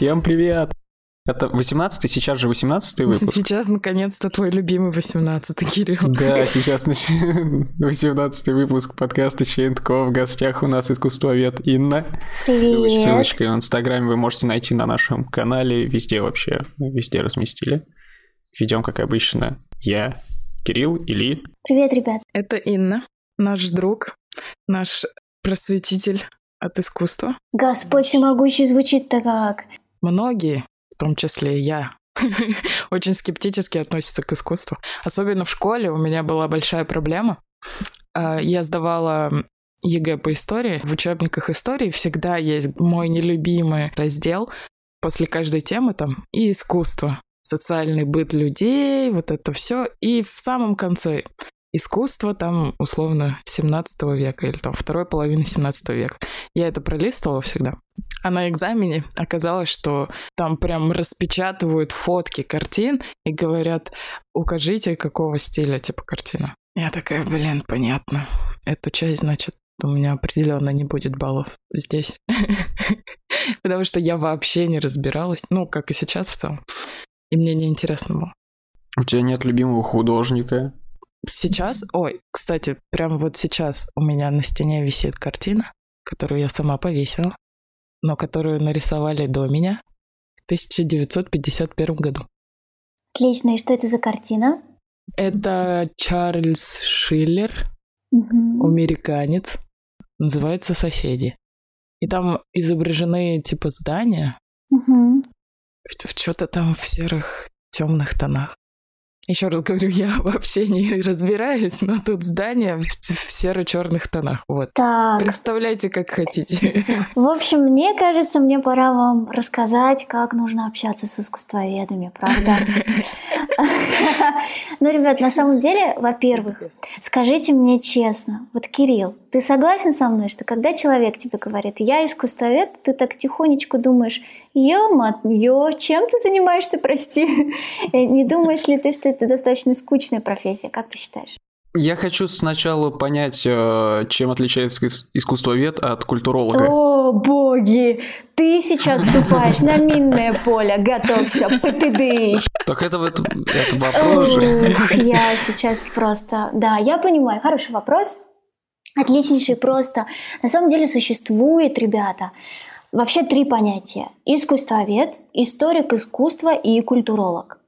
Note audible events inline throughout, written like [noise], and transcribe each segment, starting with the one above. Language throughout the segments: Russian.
Всем привет! Это 18-й, сейчас же 18-й выпуск. Сейчас, наконец-то, твой любимый 18-й, Кирилл. Да, сейчас нач... [laughs] 18-й выпуск подкаста Чейнтко. В гостях у нас искусствовед Инна. Привет. Ссылочки в Инстаграме вы можете найти на нашем канале. Везде вообще, везде разместили. Ведем, как обычно, я, Кирилл, Или. Привет, ребят. Это Инна, наш друг, наш просветитель от искусства. Господь всемогущий звучит-то как. Многие, в том числе и я, [laughs] очень скептически относятся к искусству. Особенно в школе у меня была большая проблема. А, Я сдавала ЕГЭ по истории. В учебниках истории всегда есть мой нелюбимый раздел после каждой темы там и искусство, социальный быт людей, вот это все. И в самом конце искусство там условно 17 века или там второй половины 17 века. Я это пролистывала всегда. А на экзамене оказалось, что там прям распечатывают фотки картин и говорят, укажите, какого стиля типа картина. Я такая, блин, понятно. Эту часть, значит, у меня определенно не будет баллов здесь. [laughs] Потому что я вообще не разбиралась. Ну, как и сейчас в целом. И мне неинтересно было. У тебя нет любимого художника? Сейчас, ой, кстати, прям вот сейчас у меня на стене висит картина, которую я сама повесила, но которую нарисовали до меня в 1951 году. Отлично. И что это за картина? Это Чарльз Шиллер, Мгм. американец, называется «Соседи». И там изображены типа здания Мгм. в что-то там в серых темных тонах. Еще раз говорю, я [laughs] вообще не разбираюсь, но тут здание в, в серо-черных тонах. Вот. Так, Представляйте, как хотите. [laughs] в общем, мне кажется, мне пора вам рассказать, как нужно общаться с искусствоведами, правда? [laughs] Ну, ребят, на самом деле, во-первых, скажите мне честно, вот, Кирилл, ты согласен со мной, что когда человек тебе говорит, я искусствовед, ты так тихонечко думаешь, ё-моё, чем ты занимаешься, прости? [laughs] Не думаешь ли ты, что это достаточно скучная профессия? Как ты считаешь? Я хочу сначала понять, э, чем отличается ис- искусствовед от культуролога. О, боги! Ты сейчас ступаешь на минное поле. Готовься, ПТД. Так это, вот- это вопрос же. Я сейчас просто... Да, я понимаю. Хороший вопрос. Отличнейший просто. На самом деле существует, ребята, вообще три понятия. Искусствовед, историк искусства и культуролог.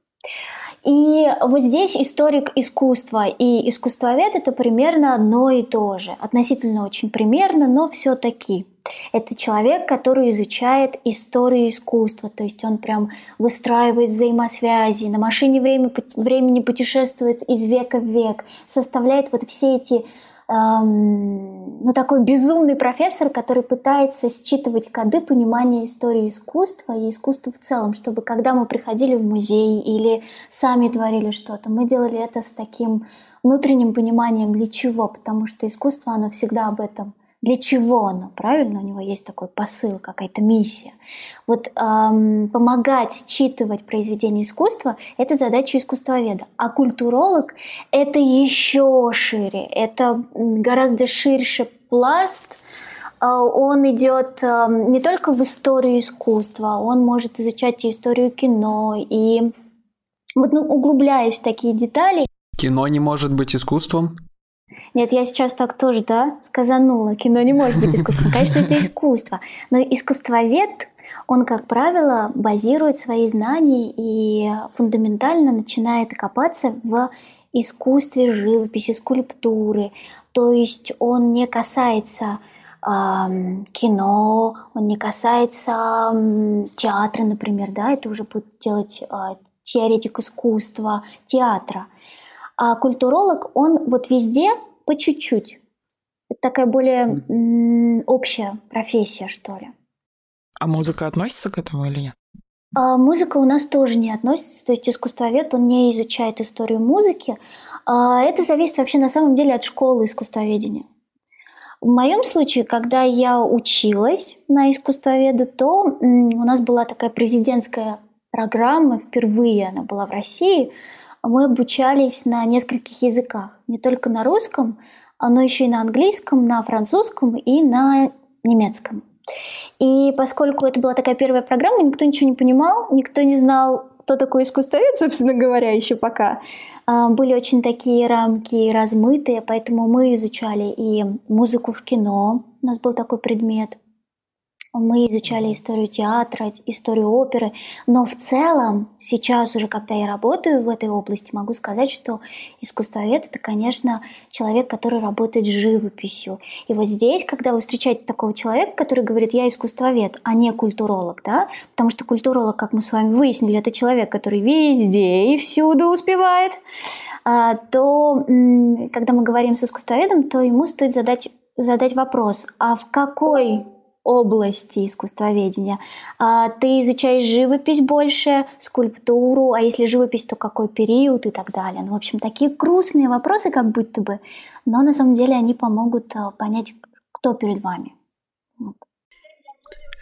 И вот здесь историк искусства и искусствовед это примерно одно и то же. Относительно очень примерно, но все-таки. Это человек, который изучает историю искусства, то есть он прям выстраивает взаимосвязи, на машине время- времени путешествует из века в век, составляет вот все эти эм, ну, такой безумный профессор, который пытается считывать коды понимания истории искусства и искусства в целом, чтобы когда мы приходили в музей или сами творили что-то, мы делали это с таким внутренним пониманием для чего, потому что искусство, оно всегда об этом. Для чего оно, правильно? У него есть такой посыл, какая-то миссия. Вот эм, помогать считывать произведения искусства – это задача искусствоведа. А культуролог – это еще шире, это гораздо ширше пласт. А, Он идет не только в историю искусства, он может изучать и историю кино, и вот, ну, углубляясь в такие детали, Кино не может быть искусством? Нет, я сейчас так тоже, да, сказанула. Кино не может быть искусством. Конечно, это искусство. Но искусствовед, он, как правило, базирует свои знания и фундаментально начинает копаться в искусстве живописи, скульптуры. То есть он не касается кино, он не касается театра, например, да, это уже будет делать а, теоретик искусства, театра. А культуролог, он вот везде по чуть-чуть. Это такая более м, общая профессия, что ли. А музыка относится к этому или нет? А музыка у нас тоже не относится, то есть искусствовед, он не изучает историю музыки. А это зависит вообще на самом деле от школы искусствоведения. В моем случае, когда я училась на искусствоведа, то у нас была такая президентская программа, впервые она была в России. Мы обучались на нескольких языках, не только на русском, но еще и на английском, на французском и на немецком. И поскольку это была такая первая программа, никто ничего не понимал, никто не знал, кто такой искусствовед, [laughs] собственно говоря, еще пока. А, были очень такие рамки размытые, поэтому мы изучали и музыку в кино, у нас был такой предмет, мы изучали историю театра, историю оперы, но в целом сейчас уже, когда я работаю в этой области, могу сказать, что искусствовед – это, конечно, человек, который работает с живописью. И вот здесь, когда вы встречаете такого человека, который говорит «я искусствовед», а не культуролог, да, потому что культуролог, как мы с вами выяснили, это человек, который везде и всюду успевает, а, то когда мы говорим с искусствоведом, то ему стоит задать задать вопрос, а в какой области искусствоведения. А ты изучаешь живопись больше, скульптуру, а если живопись, то какой период и так далее. Ну, в общем, такие грустные вопросы, как будто бы, но на самом деле они помогут а, понять, кто перед вами. Вот.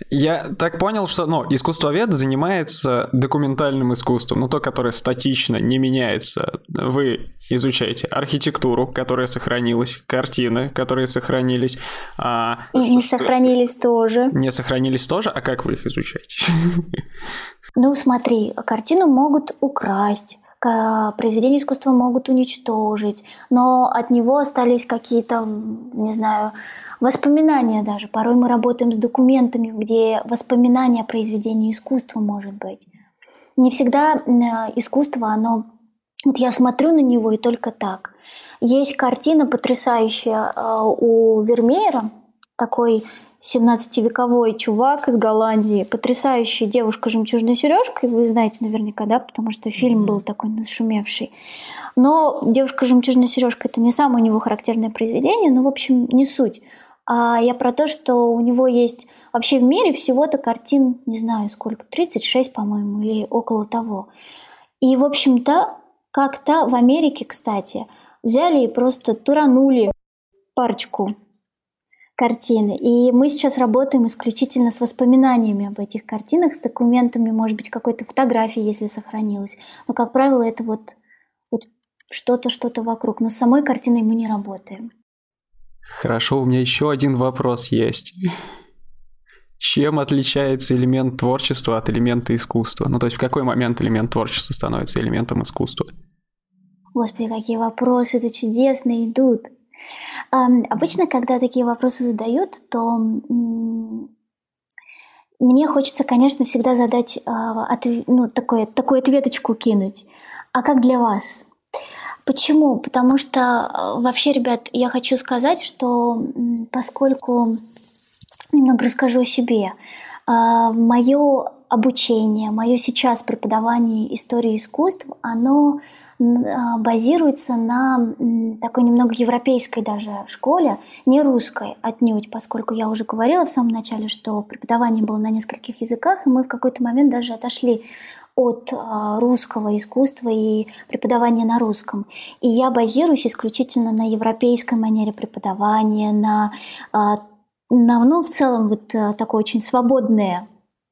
Я так понял, что ну, искусствовед занимается документальным искусством, ну то, которое статично, не меняется. Вы изучаете архитектуру, которая сохранилась, картины, которые сохранились. А... И не сохранились тоже. Не сохранились тоже? А как вы их изучаете? Ну смотри, картину могут украсть, произведения искусства могут уничтожить, но от него остались какие-то, не знаю, воспоминания даже. Порой мы работаем с документами, где воспоминания о произведении искусства может быть. Не всегда искусство, оно... Вот я смотрю на него и только так. Есть картина потрясающая а, у Вермеера, такой 17-вековой чувак из Голландии, потрясающая девушка жемчужной сережкой, вы знаете наверняка, да, потому что фильм был такой нашумевший. Но девушка жемчужной сережкой это не самое у него характерное произведение, но в общем не суть. А я про то, что у него есть вообще в мире всего-то картин, не знаю сколько, 36, по-моему, или около того. И, в общем-то, как-то в Америке, кстати, взяли и просто туранули парочку картины. И мы сейчас работаем исключительно с воспоминаниями об этих картинах, с документами, может быть, какой-то фотографии, если сохранилась. Но, как правило, это вот, вот что-то, что-то вокруг. Но с самой картиной мы не работаем. Хорошо, у меня еще один вопрос есть. Чем отличается элемент творчества от элемента искусства? Ну, то есть в какой момент элемент творчества становится элементом искусства? Господи, какие вопросы-то чудесные идут. Обычно, когда такие вопросы задают, то мне хочется, конечно, всегда задать а, ну, такое, такую ответочку кинуть. А как для вас? Почему? Потому что а, вообще, ребят, я хочу сказать, что поскольку немного расскажу о себе, а, мое обучение, мое сейчас преподавание истории искусств, оно базируется на такой немного европейской даже школе, не русской отнюдь, поскольку я уже говорила в самом начале, что преподавание было на нескольких языках, и мы в какой-то момент даже отошли от а, русского искусства и преподавания на русском. И я базируюсь исключительно на европейской манере преподавания, на, а, на ну, в целом вот такое очень свободное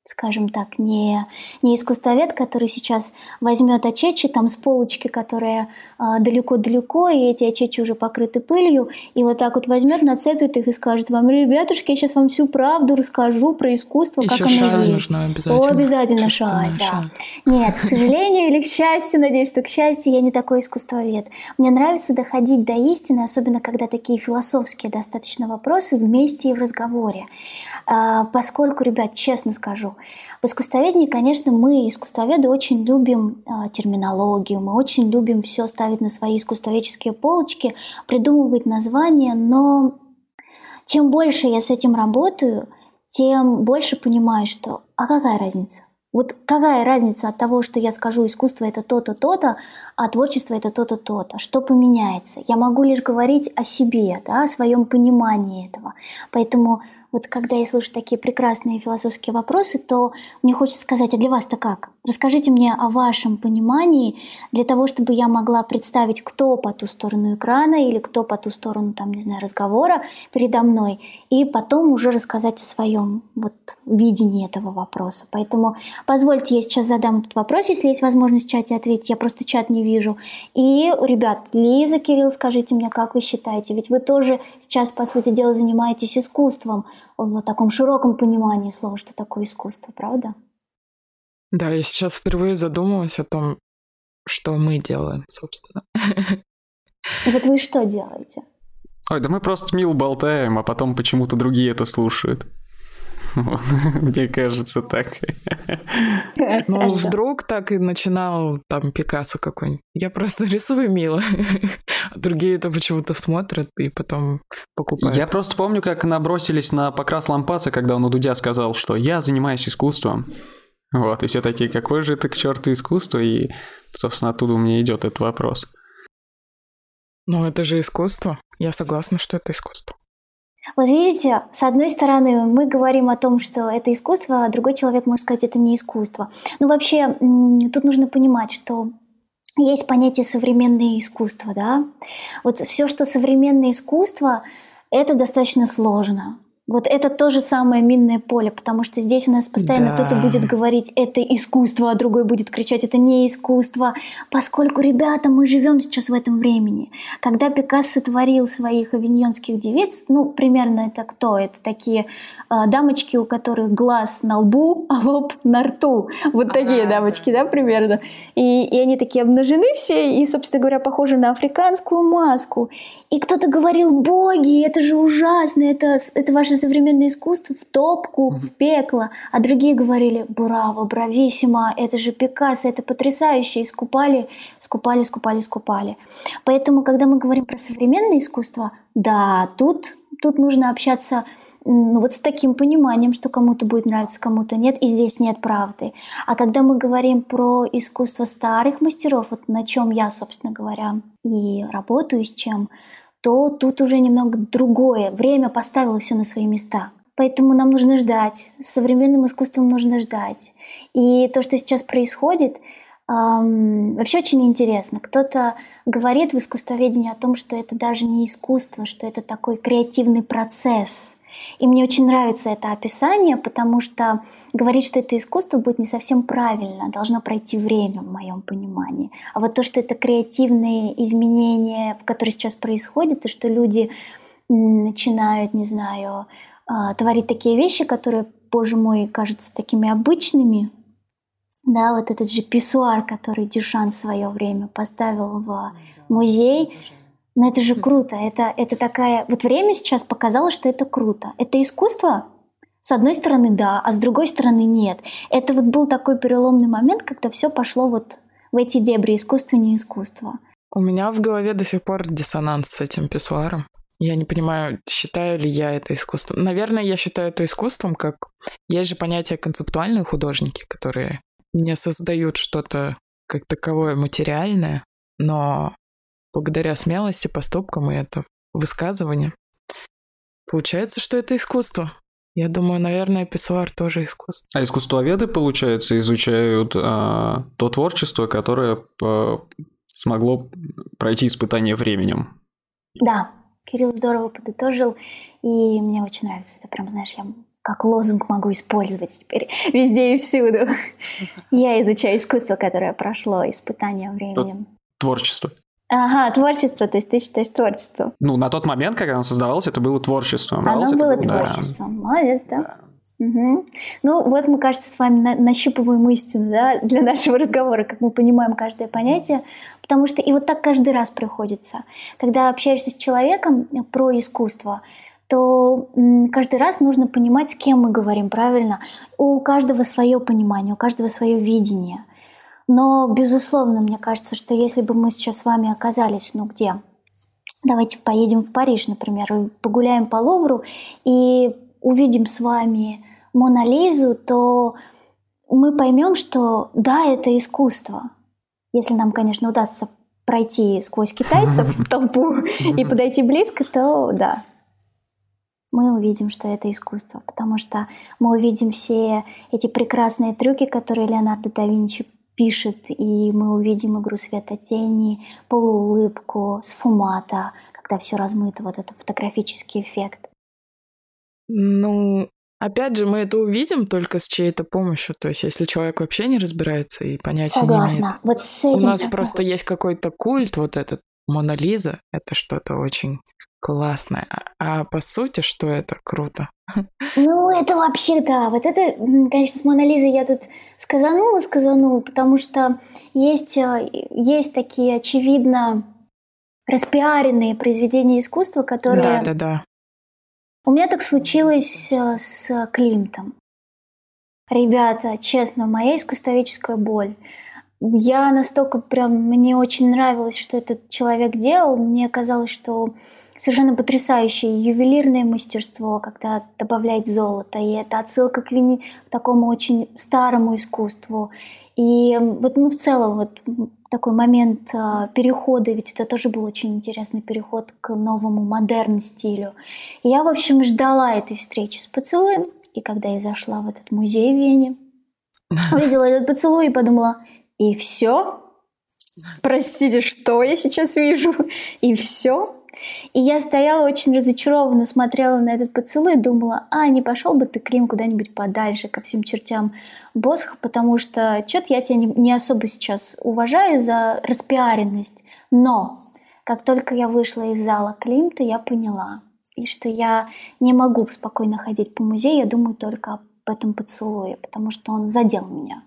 скажем так, не, не искусствовед, который сейчас возьмет очечи там с полочки, которые а, далеко-далеко, и эти очечи уже покрыты пылью, и вот так вот возьмет, нацепит их и скажет вам, ребятушки, я сейчас вам всю правду расскажу про искусство, Еще как оно шаль есть. нужна обязательно. О, обязательно шаль, да. Шаль. Нет, к сожалению или к счастью, надеюсь, что к счастью, я не такой искусствовед. Мне нравится доходить до истины, особенно когда такие философские достаточно вопросы вместе и в разговоре. А, поскольку, ребят, честно скажу, в искусствоведении, конечно, мы, искусствоведы, очень любим а, терминологию, мы очень любим все ставить на свои искусствоведческие полочки, придумывать названия, но чем больше я с этим работаю, тем больше понимаю, что а какая разница? Вот какая разница от того, что я скажу, искусство это то-то, то-то, а творчество это то-то, то-то? Что поменяется? Я могу лишь говорить о себе, да, о своем понимании этого. Поэтому вот когда я слышу такие прекрасные философские вопросы, то мне хочется сказать, а для вас-то как? Расскажите мне о вашем понимании для того, чтобы я могла представить, кто по ту сторону экрана или кто по ту сторону, там, не знаю, разговора передо мной, и потом уже рассказать о своем вот видении этого вопроса. Поэтому позвольте, я сейчас задам этот вопрос, если есть возможность в чате ответить, я просто чат не вижу. И, ребят, Лиза, Кирилл, скажите мне, как вы считаете, ведь вы тоже сейчас, по сути дела, занимаетесь искусством. В таком широком понимании слова, что такое искусство, правда? Да, я сейчас впервые задумалась о том, что мы делаем, собственно. [laughs] И вот вы что делаете? Ой, да мы просто мило болтаем, а потом почему-то другие это слушают. [laughs] Мне кажется, так. [laughs] Ну, вдруг так и начинал там Пикассо какой-нибудь. Я просто [laughs] рисую мило. А другие это почему-то смотрят и потом покупают. Я просто помню, как набросились на Покрас Лампаса, когда он у Дудя сказал, что я занимаюсь искусством. Вот, и все такие, какое же это к черту искусство? И, собственно, оттуда у меня идет этот вопрос. Ну, это же искусство. Я согласна, что это искусство. Вот видите, с одной стороны, мы говорим о том, что это искусство, а другой человек может сказать, это не искусство. Ну, вообще, тут нужно понимать, что есть понятие современное искусство, да? Вот все, что современное искусство, это достаточно сложно. Вот это то же самое минное поле, потому что здесь у нас постоянно да. кто-то будет говорить, это искусство, а другой будет кричать, это не искусство, поскольку, ребята, мы живем сейчас в этом времени. Когда Пикассо творил своих авиньонских девиц, ну, примерно это кто? Это такие э, дамочки, у которых глаз на лбу, а лоб на рту. Вот такие ага, дамочки, да, примерно. И, и они такие обнажены все, и, собственно говоря, похожи на африканскую маску. И кто-то говорил, боги, это же ужасно, это, это ваше современное искусство в топку, в пекло. А другие говорили, браво, брависсимо, это же Пикассо, это потрясающе. И скупали, скупали, скупали, скупали. Поэтому, когда мы говорим про современное искусство, да, тут, тут нужно общаться ну, вот с таким пониманием, что кому-то будет нравиться, кому-то нет, и здесь нет правды. А когда мы говорим про искусство старых мастеров, вот на чем я, собственно говоря, и работаю, с чем, то тут уже немного другое. Время поставило все на свои места. Поэтому нам нужно ждать. С современным искусством нужно ждать. И то, что сейчас происходит, эм, вообще очень интересно. Кто-то говорит в искусствоведении о том, что это даже не искусство, что это такой креативный процесс – и мне очень нравится это описание, потому что говорить, что это искусство, будет не совсем правильно. Должно пройти время, в моем понимании. А вот то, что это креативные изменения, которые сейчас происходят, и что люди начинают, не знаю, а, творить такие вещи, которые, боже мой, кажутся такими обычными, да, вот этот же писсуар, который Дюшан в свое время поставил в музей, но это же круто. Это, это такая... Вот время сейчас показало, что это круто. Это искусство? С одной стороны, да, а с другой стороны, нет. Это вот был такой переломный момент, когда все пошло вот в эти дебри искусство, не искусство. У меня в голове до сих пор диссонанс с этим писсуаром. Я не понимаю, считаю ли я это искусством. Наверное, я считаю это искусством, как... Есть же понятие концептуальные художники, которые не создают что-то как таковое материальное, но благодаря смелости, поступкам и это высказывание. Получается, что это искусство. Я думаю, наверное, писсуар тоже искусство. А искусствоведы, получается, изучают а, то творчество, которое а, смогло пройти испытание временем. Да, Кирилл здорово подытожил, и мне очень нравится. Это прям, знаешь, я как лозунг могу использовать теперь [laughs] везде и всюду. [laughs] Я изучаю искусство, которое прошло испытание временем. Творчество. Ага, творчество, то есть ты считаешь творчество. Ну, на тот момент, когда оно создавалось, это было творчеством. Оно было было творчеством, да. молодец, да. да. Угу. Ну, вот мы, кажется, с вами на нащупываем истину да, для нашего разговора, как мы понимаем каждое понятие, потому что и вот так каждый раз приходится. Когда общаешься с человеком про искусство, то каждый раз нужно понимать, с кем мы говорим правильно. У каждого свое понимание, у каждого свое видение. Но, безусловно, мне кажется, что если бы мы сейчас с вами оказались, ну где? Давайте поедем в Париж, например, погуляем по Лувру и увидим с вами Мона Лизу, то мы поймем, что да, это искусство. Если нам, конечно, удастся пройти сквозь китайцев в [laughs] толпу и подойти близко, то да, мы увидим, что это искусство, потому что мы увидим все эти прекрасные трюки, которые Леонардо да Винчи пишет, и мы увидим игру света тени, полуулыбку, сфумата, когда все размыто, вот этот фотографический эффект. Ну, опять же, мы это увидим только с чьей-то помощью. То есть, если человек вообще не разбирается и понятия Согласна. не имеет. Вот с этим У нас просто есть какой-то культ, вот этот Мона Лиза. Это что-то очень Классно. А, а по сути, что это? Круто. Ну, это вообще, да. Вот это, конечно, с Монолизой я тут сказанула, сказанула, потому что есть, э, есть такие, очевидно, распиаренные произведения искусства, которые... Да, да, да. У меня так случилось э, с Климтом. Ребята, честно, моя искусствоведческая боль. Я настолько прям, мне очень нравилось, что этот человек делал. Мне казалось, что совершенно потрясающее ювелирное мастерство, когда добавляет золото. И это отсылка к, к такому очень старому искусству. И вот ну, в целом вот такой момент а, перехода, ведь это тоже был очень интересный переход к новому модерн стилю. И я, в общем, ждала этой встречи с поцелуем. И когда я зашла в этот музей в Вене, [laughs] увидела этот поцелуй и подумала, и все? Простите, что я сейчас вижу? И все? И я стояла очень разочарованно, смотрела на этот поцелуй и думала, а, не пошел бы ты, Клим, куда-нибудь подальше, ко всем чертям Босха, потому что что-то я тебя не, не особо сейчас уважаю за распиаренность. Но как только я вышла из зала Климта, я поняла, и что я не могу спокойно ходить по музею, я думаю только об этом поцелуе, потому что он задел меня.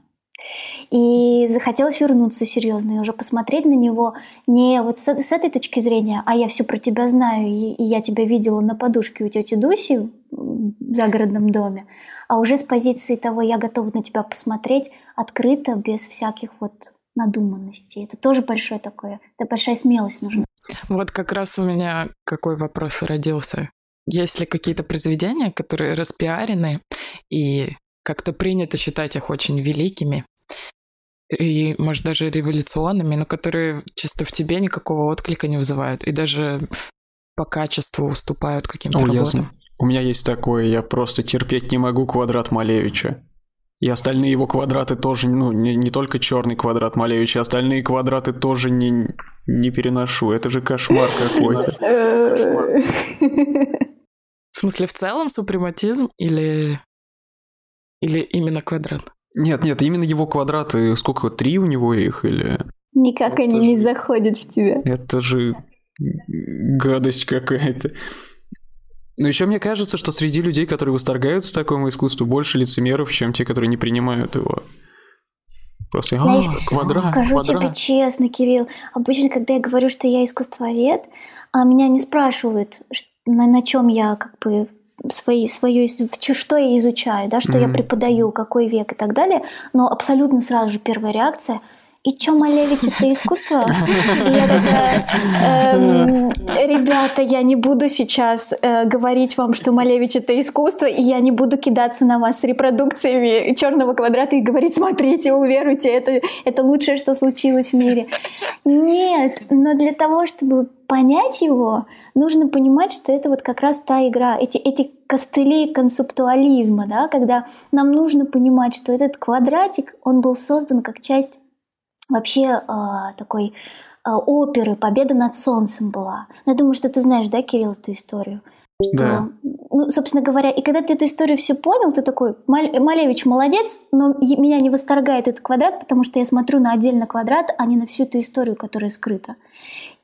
И захотелось вернуться серьезно и уже посмотреть на него не вот с, с этой точки зрения, а я все про тебя знаю, и, и я тебя видела на подушке у тети Дуси в загородном доме, а уже с позиции того, я готова на тебя посмотреть открыто, без всяких вот надуманностей. Это тоже большое такое, это большая смелость нужна. Вот как раз у меня какой вопрос родился. Есть ли какие-то произведения, которые распиарены и как-то принято считать их очень великими, и, может, даже революционными, но которые чисто в тебе никакого отклика не вызывают, и даже по качеству уступают каким-то О, работам. Ясно. У меня есть такое, я просто терпеть не могу квадрат Малевича. И остальные его квадраты тоже, ну, не, не только черный квадрат Малевича, остальные квадраты тоже не, не переношу. Это же кошмар какой-то. [laughs] В смысле, в целом супрематизм или, или именно квадрат? Нет, нет, именно его квадраты, сколько, три у него их или... Никак это они же... не заходят в тебя. Это же гадость какая-то. Но еще мне кажется, что среди людей, которые восторгаются такому искусству, больше лицемеров, чем те, которые не принимают его. Просто, Знаешь, а, квадрат, скажу квадрат. тебе честно, Кирилл, обычно, когда я говорю, что я искусствовед, а меня не спрашивают, на, на чем я как бы свои, свое, что я изучаю, да, что mm-hmm. я преподаю, какой век и так далее, но абсолютно сразу же первая реакция – и чё, Малевич, это искусство? И я такая, эм, ребята, я не буду сейчас э, говорить вам, что Малевич это искусство, и я не буду кидаться на вас с репродукциями черного квадрата и говорить, смотрите, уверуйте, это, это лучшее, что случилось в мире. Нет, но для того, чтобы понять его, нужно понимать, что это вот как раз та игра, эти, эти костыли концептуализма, да, когда нам нужно понимать, что этот квадратик, он был создан как часть вообще э, такой э, оперы «Победа над солнцем» была. Ну, я думаю, что ты знаешь, да, Кирилл, эту историю? Да. Ну, собственно говоря, и когда ты эту историю все понял, ты такой, Малевич молодец, но меня не восторгает этот квадрат, потому что я смотрю на отдельно квадрат, а не на всю эту историю, которая скрыта.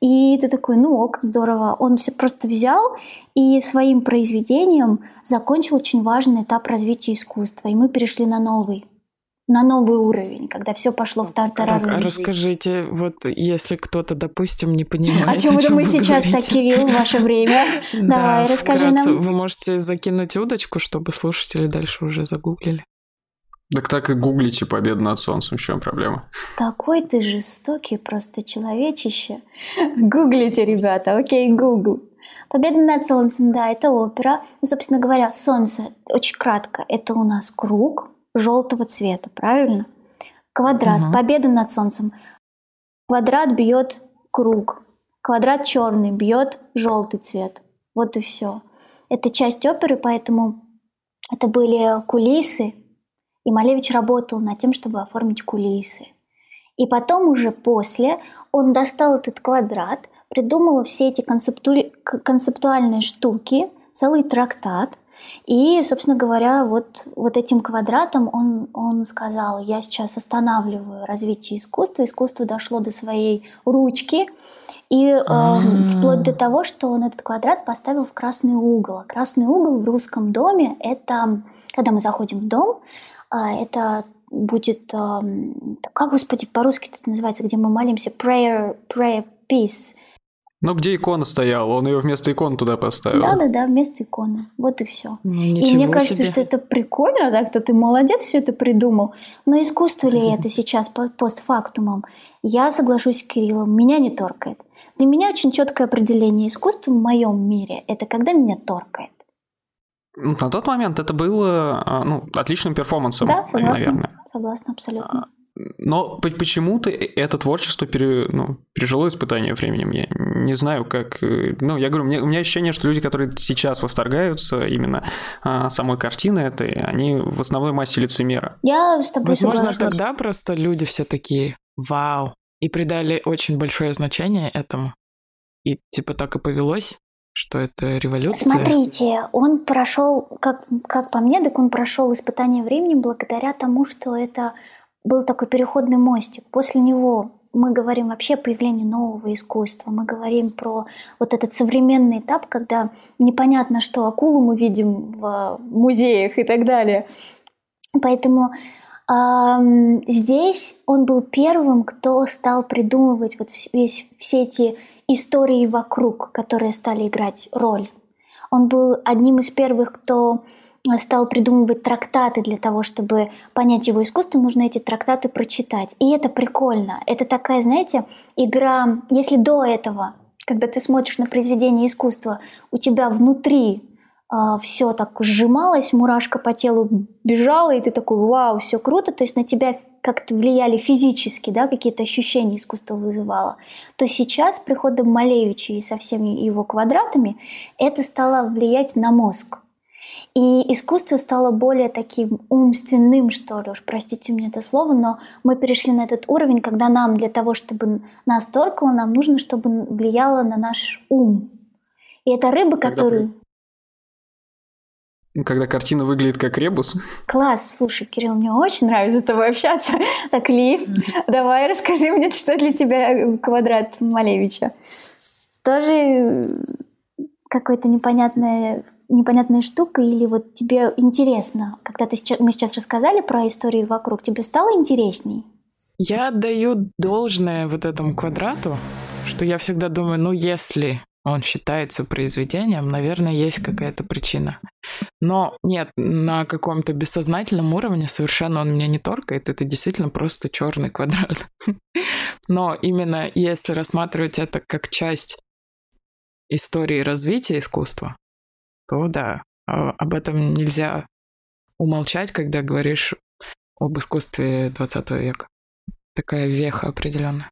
И ты такой, ну ок, здорово. Он все просто взял и своим произведением закончил очень важный этап развития искусства, и мы перешли на новый на новый уровень, когда все пошло в тартарары. А расскажите, вот если кто-то, допустим, не [laughs] понимает, о чем, о чем мы сейчас, так, Кирилл, в ваше время. [laughs] Давай, расскажи нам. Вы можете закинуть удочку, чтобы слушатели дальше уже загуглили. Так так и гуглите «Победа над солнцем», в чем проблема? Такой ты жестокий просто человечище. [laughs] Гуглите, ребята, окей, гугл. «Победа над солнцем», да, это опера. И, собственно говоря, солнце, очень кратко, это у нас круг, желтого цвета, правильно? Квадрат, угу. победа над солнцем. Квадрат бьет круг. Квадрат черный бьет желтый цвет. Вот и все. Это часть оперы, поэтому это были кулисы, и Малевич работал над тем, чтобы оформить кулисы. И потом уже после он достал этот квадрат, придумал все эти концепту... концептуальные штуки, целый трактат – И, собственно говоря, вот, вот этим квадратом он, он сказал, я сейчас останавливаю развитие искусства, искусство дошло до своей ручки, и э, вплоть до того, что он этот квадрат поставил в красный угол. Красный угол в русском доме – это, когда мы заходим в дом, э, это будет, э, как, господи, по-русски это называется, где мы молимся, prayer, prayer piece. Ну, где икона стояла, он ее вместо икон туда поставил. Да, да, да, вместо иконы. Вот и все. Ну, и мне кажется, себе. что это прикольно, так-то ты молодец, все это придумал. Но искусство ли это [laughs] сейчас постфактумом? Я соглашусь с Кириллом, меня не торкает. Для меня очень четкое определение искусства в моем мире – это когда меня торкает. На тот момент это было а, ну, отличным перформансом, Да, согласна. наверное. Согласна, абсолютно. Но по- почему-то это творчество пере- ну, пережило испытание временем. Я не знаю, как... э, Ну, я говорю, мне- у меня ощущение, что люди, которые сейчас восторгаются именно а, самой картиной этой, они в основной массе лицемера. Я с тобой Возможно, тогда просто люди все такие «Вау!» и придали очень большое значение этому. И типа так и повелось, что это революция. Смотрите, он прошел, как, как по мне, так он прошел испытание времени благодаря тому, что это был такой переходный мостик. После него мы говорим вообще о появлении нового искусства. Мы говорим про вот этот современный этап, когда непонятно, что акулу мы видим в музеях и так далее. Поэтому ам, здесь он был первым, кто стал придумывать вот весь, все эти истории вокруг, которые стали играть роль. Он был одним из первых, кто стал придумывать трактаты для того, чтобы понять его искусство, нужно эти трактаты прочитать. И это прикольно. Это такая, знаете, игра, если до этого, когда ты смотришь на произведение искусства, у тебя внутри все так сжималось, мурашка по телу бежала, и ты такой, вау, все круто, то есть на тебя как-то влияли физически, да, какие-то ощущения искусство вызывало, то сейчас приходом Малевича и со всеми его квадратами это стало влиять на мозг. И искусство стало более таким умственным, что ли, уж простите мне это слово, но мы перешли на этот уровень, когда нам для того, чтобы нас торкало, нам нужно, чтобы влияло на наш ум. И это рыба, Когда которую... Когда картина выглядит как ребус, Класс, слушай, Кирилл, мне очень нравится с тобой общаться. [laughs] Так, Ли, давай расскажи мне, что для тебя квадрат Малевича. Тоже э, какая-то непонятная, штука или вот тебе интересно, когда ты сейчас, мы сейчас рассказали про историю вокруг, тебе стало интересней? Я отдаю должное вот этому квадрату, что я всегда думаю, ну если он считается произведением, наверное, есть какая-то причина. Но нет, на каком-то бессознательном уровне совершенно он меня не торкает. Это действительно просто черный квадрат. [laughs] Но именно если рассматривать это как часть истории развития искусства, то да, а- об этом нельзя умолчать, когда говоришь об искусстве 20 века. Такая веха определенная.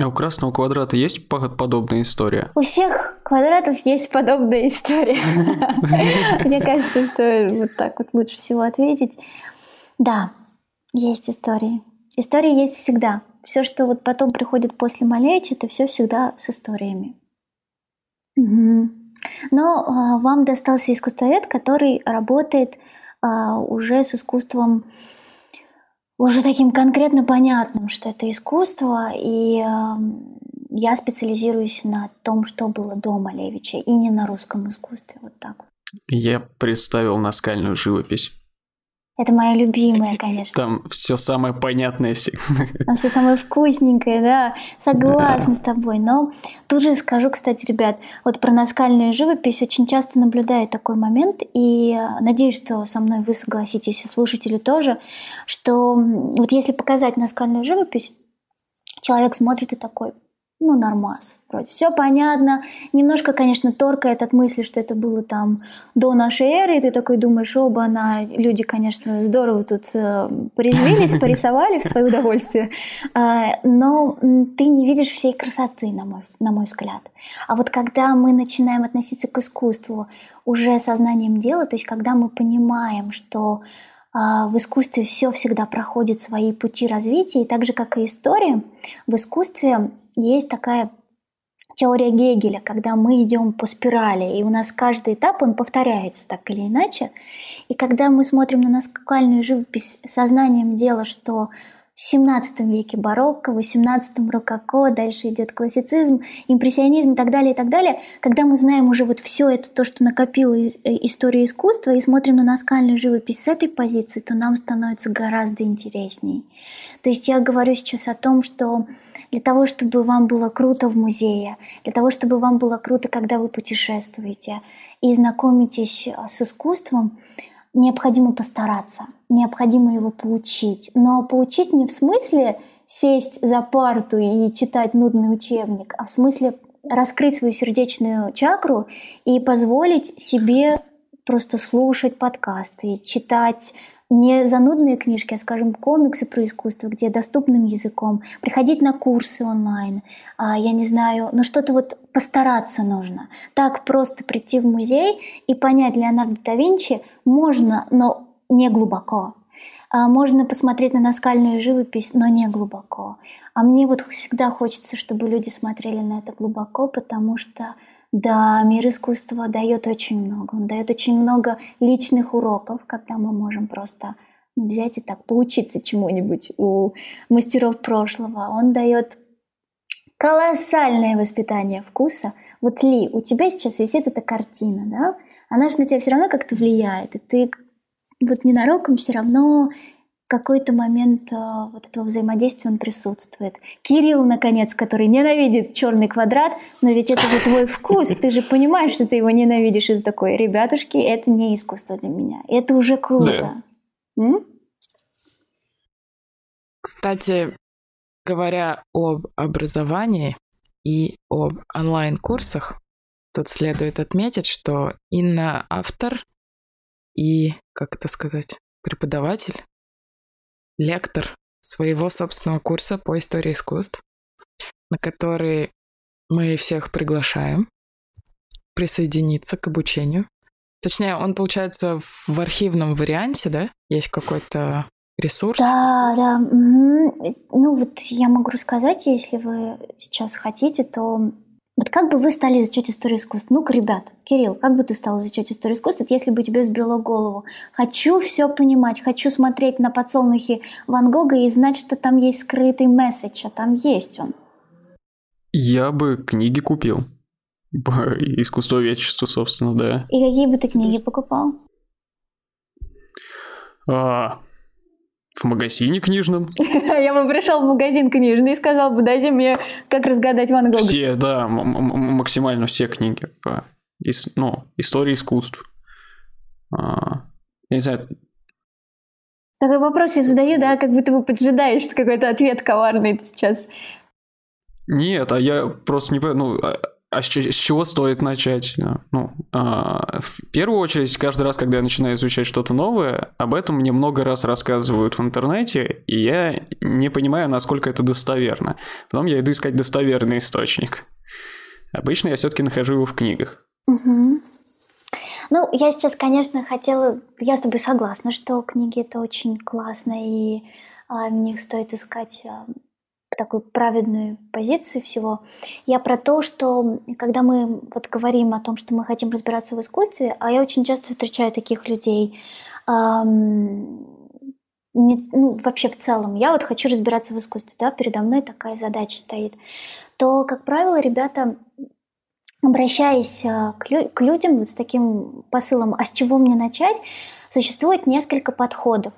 а у красного квадрата есть по- подобная история? У всех квадратов есть подобная история. [laughs] Мне кажется, что вот так вот лучше всего ответить. Да, есть истории. Истории есть всегда. Все, что вот потом приходит после Малевича, это все всегда с историями. Мгм. Но а, вам достался искусствовед, который работает а, уже с искусством уже таким конкретно понятным, что это искусство, и ам, я специализируюсь на том, что было до Малевича, и не на русском искусстве, вот так. Я представил наскальную живопись. Это моя любимая, конечно. Там все самое понятное всегда. [laughs] Там все самое вкусненькое, да, согласна с тобой. Но тут же скажу, кстати, ребят, вот про наскальную живопись очень часто наблюдаю такой момент, и э, надеюсь, что со мной вы согласитесь, и слушатели тоже, что вот если показать наскальную живопись, человек смотрит и такой, ну, нормас, вроде все понятно. Немножко, конечно, торкает от мысли, что это было там до нашей эры, и ты такой думаешь, оба, на люди, конечно, здорово тут э, порезвились, [laughs] порисовали в свое удовольствие, А, но ты не видишь всей красоты, на мой, на мой взгляд. А вот когда мы начинаем относиться к искусству уже сознанием дела, то есть когда мы понимаем, что а, в искусстве все всегда проходит свои пути развития, и так же, как и история, в искусстве есть такая теория Гегеля, когда мы идем по спирали, и у нас каждый этап, он повторяется так или иначе. И когда мы смотрим на наскальную живопись сознанием дела, что 17 веке барокко, в 18 рококо, дальше идет классицизм, импрессионизм и так далее, и так далее. Когда мы знаем уже вот все это, то, что накопила э, история искусства, и смотрим на наскальную живопись с этой позиции, то нам становится гораздо интересней. То есть я говорю сейчас о том, что для того, чтобы вам было круто в музее, для того, чтобы вам было круто, когда вы путешествуете и знакомитесь э, с искусством, необходимо постараться, необходимо его получить. Но получить не в смысле сесть за парту и читать нудный учебник, а в смысле раскрыть свою сердечную чакру и позволить себе просто слушать подкасты, читать не занудные книжки, а, скажем, комиксы про искусство, где доступным языком, приходить на курсы онлайн, а, я не знаю, ну что-то вот постараться нужно. Так просто прийти в музей и понять Леонардо да Винчи можно, но не глубоко. А, можно посмотреть на наскальную живопись, но не глубоко. А мне вот всегда хочется, чтобы люди смотрели на это глубоко, потому что да, мир искусства дает очень много. Он дает очень много личных уроков, когда мы можем просто взять и так поучиться чему-нибудь у мастеров прошлого. Он дает колоссальное воспитание вкуса. Вот Ли, у тебя сейчас висит эта картина, да? Она же на тебя все равно как-то влияет, и ты вот ненароком все равно какой-то момент э, вот этого взаимодействия он присутствует. Кирилл, наконец, который ненавидит черный квадрат, но ведь это же твой вкус, ты же понимаешь, что ты его ненавидишь, и ты такой, ребятушки, это не искусство для меня, это уже круто. Да. М? Кстати, говоря об образовании и об онлайн-курсах, тут следует отметить, что Инна автор и, как это сказать, преподаватель лектор своего собственного курса по истории искусств, на который мы всех приглашаем присоединиться к обучению. Точнее, он получается в архивном варианте, да? Есть какой-то ресурс? Да, да. Ну вот я могу рассказать, если вы сейчас хотите, то вот как бы вы стали изучать историю искусства? Ну-ка, ребят, Кирилл, как бы ты стал изучать историю искусства, если бы тебе сбрело голову? Хочу все понимать, хочу смотреть на подсолнухи Ван Гога и знать, что там есть скрытый месседж, а там есть он. Я бы книги купил. Искусство вечества, собственно, да. И какие бы ты книги покупал? А, в магазине книжном. [laughs] Я бы пришел в магазин книжный и сказал бы, дайте мне, как разгадать Ван Гога. Все, да, максимально все книги по ну, истории искусств. А, я не знаю, такой вопрос я задаю, да, как будто бы поджидаешь какой-то ответ коварный сейчас. Нет, а я просто не понимаю, ну, а, а с, с чего стоит начать? Ну, а, в первую очередь, каждый раз, когда я начинаю изучать что-то новое, об этом мне много раз рассказывают в интернете, и я не понимаю, насколько это достоверно. Потом я иду искать достоверный источник. Обычно я все-таки нахожу его в книгах. Ну, я сейчас, конечно, хотела... Я с тобой согласна, что книги это очень классно, и а, в них стоит искать а, такую праведную позицию всего. Я про то, что когда мы вот говорим о том, что мы хотим разбираться в искусстве, а я очень часто встречаю таких людей, эм, не, ну, вообще в целом, я вот хочу разбираться в искусстве, да, передо мной такая задача стоит, то, как правило, ребята обращаясь э, к, лю- к людям вот с таким посылом, а с чего мне начать, существует несколько подходов.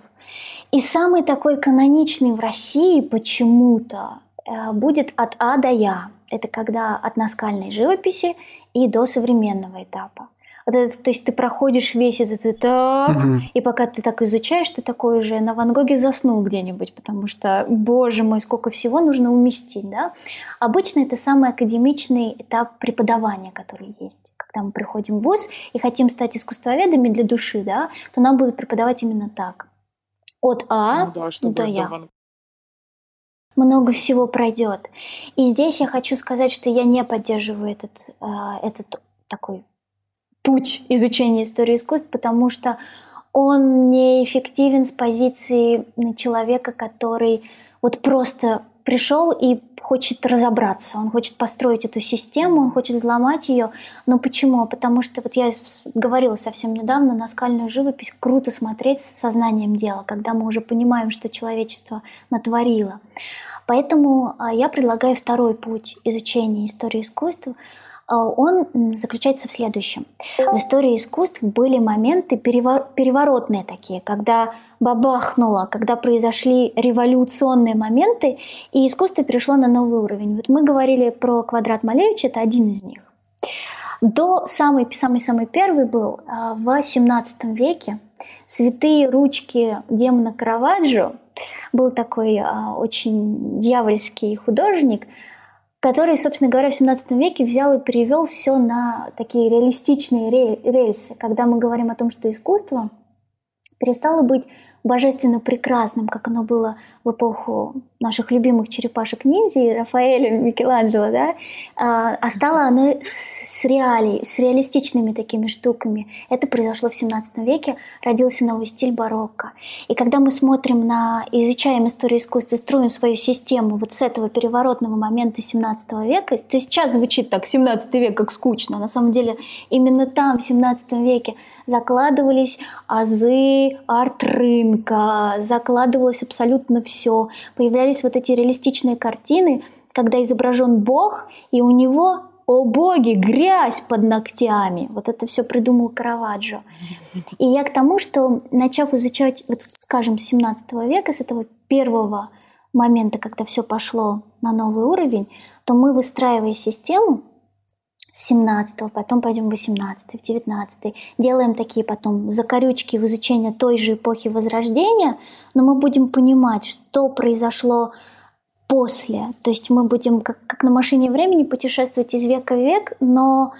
И самый такой каноничный в России почему-то э, будет от А до Я. Это когда от наскальной живописи и до современного этапа. Вот это, то есть ты проходишь весь этот этап, угу. и пока ты так изучаешь, ты такой уже на Ван Гоге заснул где-нибудь, потому что, боже мой, сколько всего нужно уместить, да? Обычно это самый академичный этап преподавания, который есть. Когда мы приходим в ВУЗ и хотим стать искусствоведами для души, да, то нам будут преподавать именно так от А ну, да, до Я. Много всего пройдет. И здесь я хочу сказать, что я не поддерживаю этот, э, этот такой путь изучения истории искусств, потому что он неэффективен с позиции человека, который вот просто пришел и хочет разобраться, он хочет построить эту систему, он хочет взломать ее. Но почему? Потому что, вот я говорила совсем недавно, на скальную живопись круто смотреть с сознанием дела, когда мы уже понимаем, что человечество натворило. Поэтому а, я предлагаю второй путь изучения истории искусства. А, он заключается в следующем. В истории искусств были моменты переворотные такие, когда бабахнуло, когда произошли революционные моменты, и искусство перешло на новый уровень. Вот мы говорили про квадрат Малевича, это один из них. До самый самый самый первый был а, в 17 веке. Святые ручки демона Караваджо был такой а, очень дьявольский художник, который, собственно говоря, в 17 веке взял и перевел все на такие реалистичные рельсы. Когда мы говорим о том, что искусство перестало быть божественно прекрасным, как оно было в эпоху наших любимых черепашек-ниндзя, Рафаэля, Микеланджело, да, а, а стало оно с, реалий, с реалистичными такими штуками. Это произошло в 17 веке, родился новый стиль барокко. И когда мы смотрим на, изучаем историю искусства, строим свою систему вот с этого переворотного момента 17 века, то сейчас звучит так, 17 век, как скучно, на самом деле именно там, в 17 веке, закладывались азы арт-рынка, закладывалось абсолютно все. Появлялись вот эти реалистичные картины, когда изображен Бог, и у него о боги, грязь под ногтями. Вот это все придумал Караваджо. И я к тому, что начав изучать, вот, скажем, 17 века, с этого первого момента, когда все пошло на новый уровень, то мы, выстраивая систему, 17 потом пойдем в 18 в 19 делаем такие потом закорючки в изучение той же эпохи Возрождения, но мы будем понимать, что произошло после. То есть мы будем как, как на машине времени путешествовать из века в век, но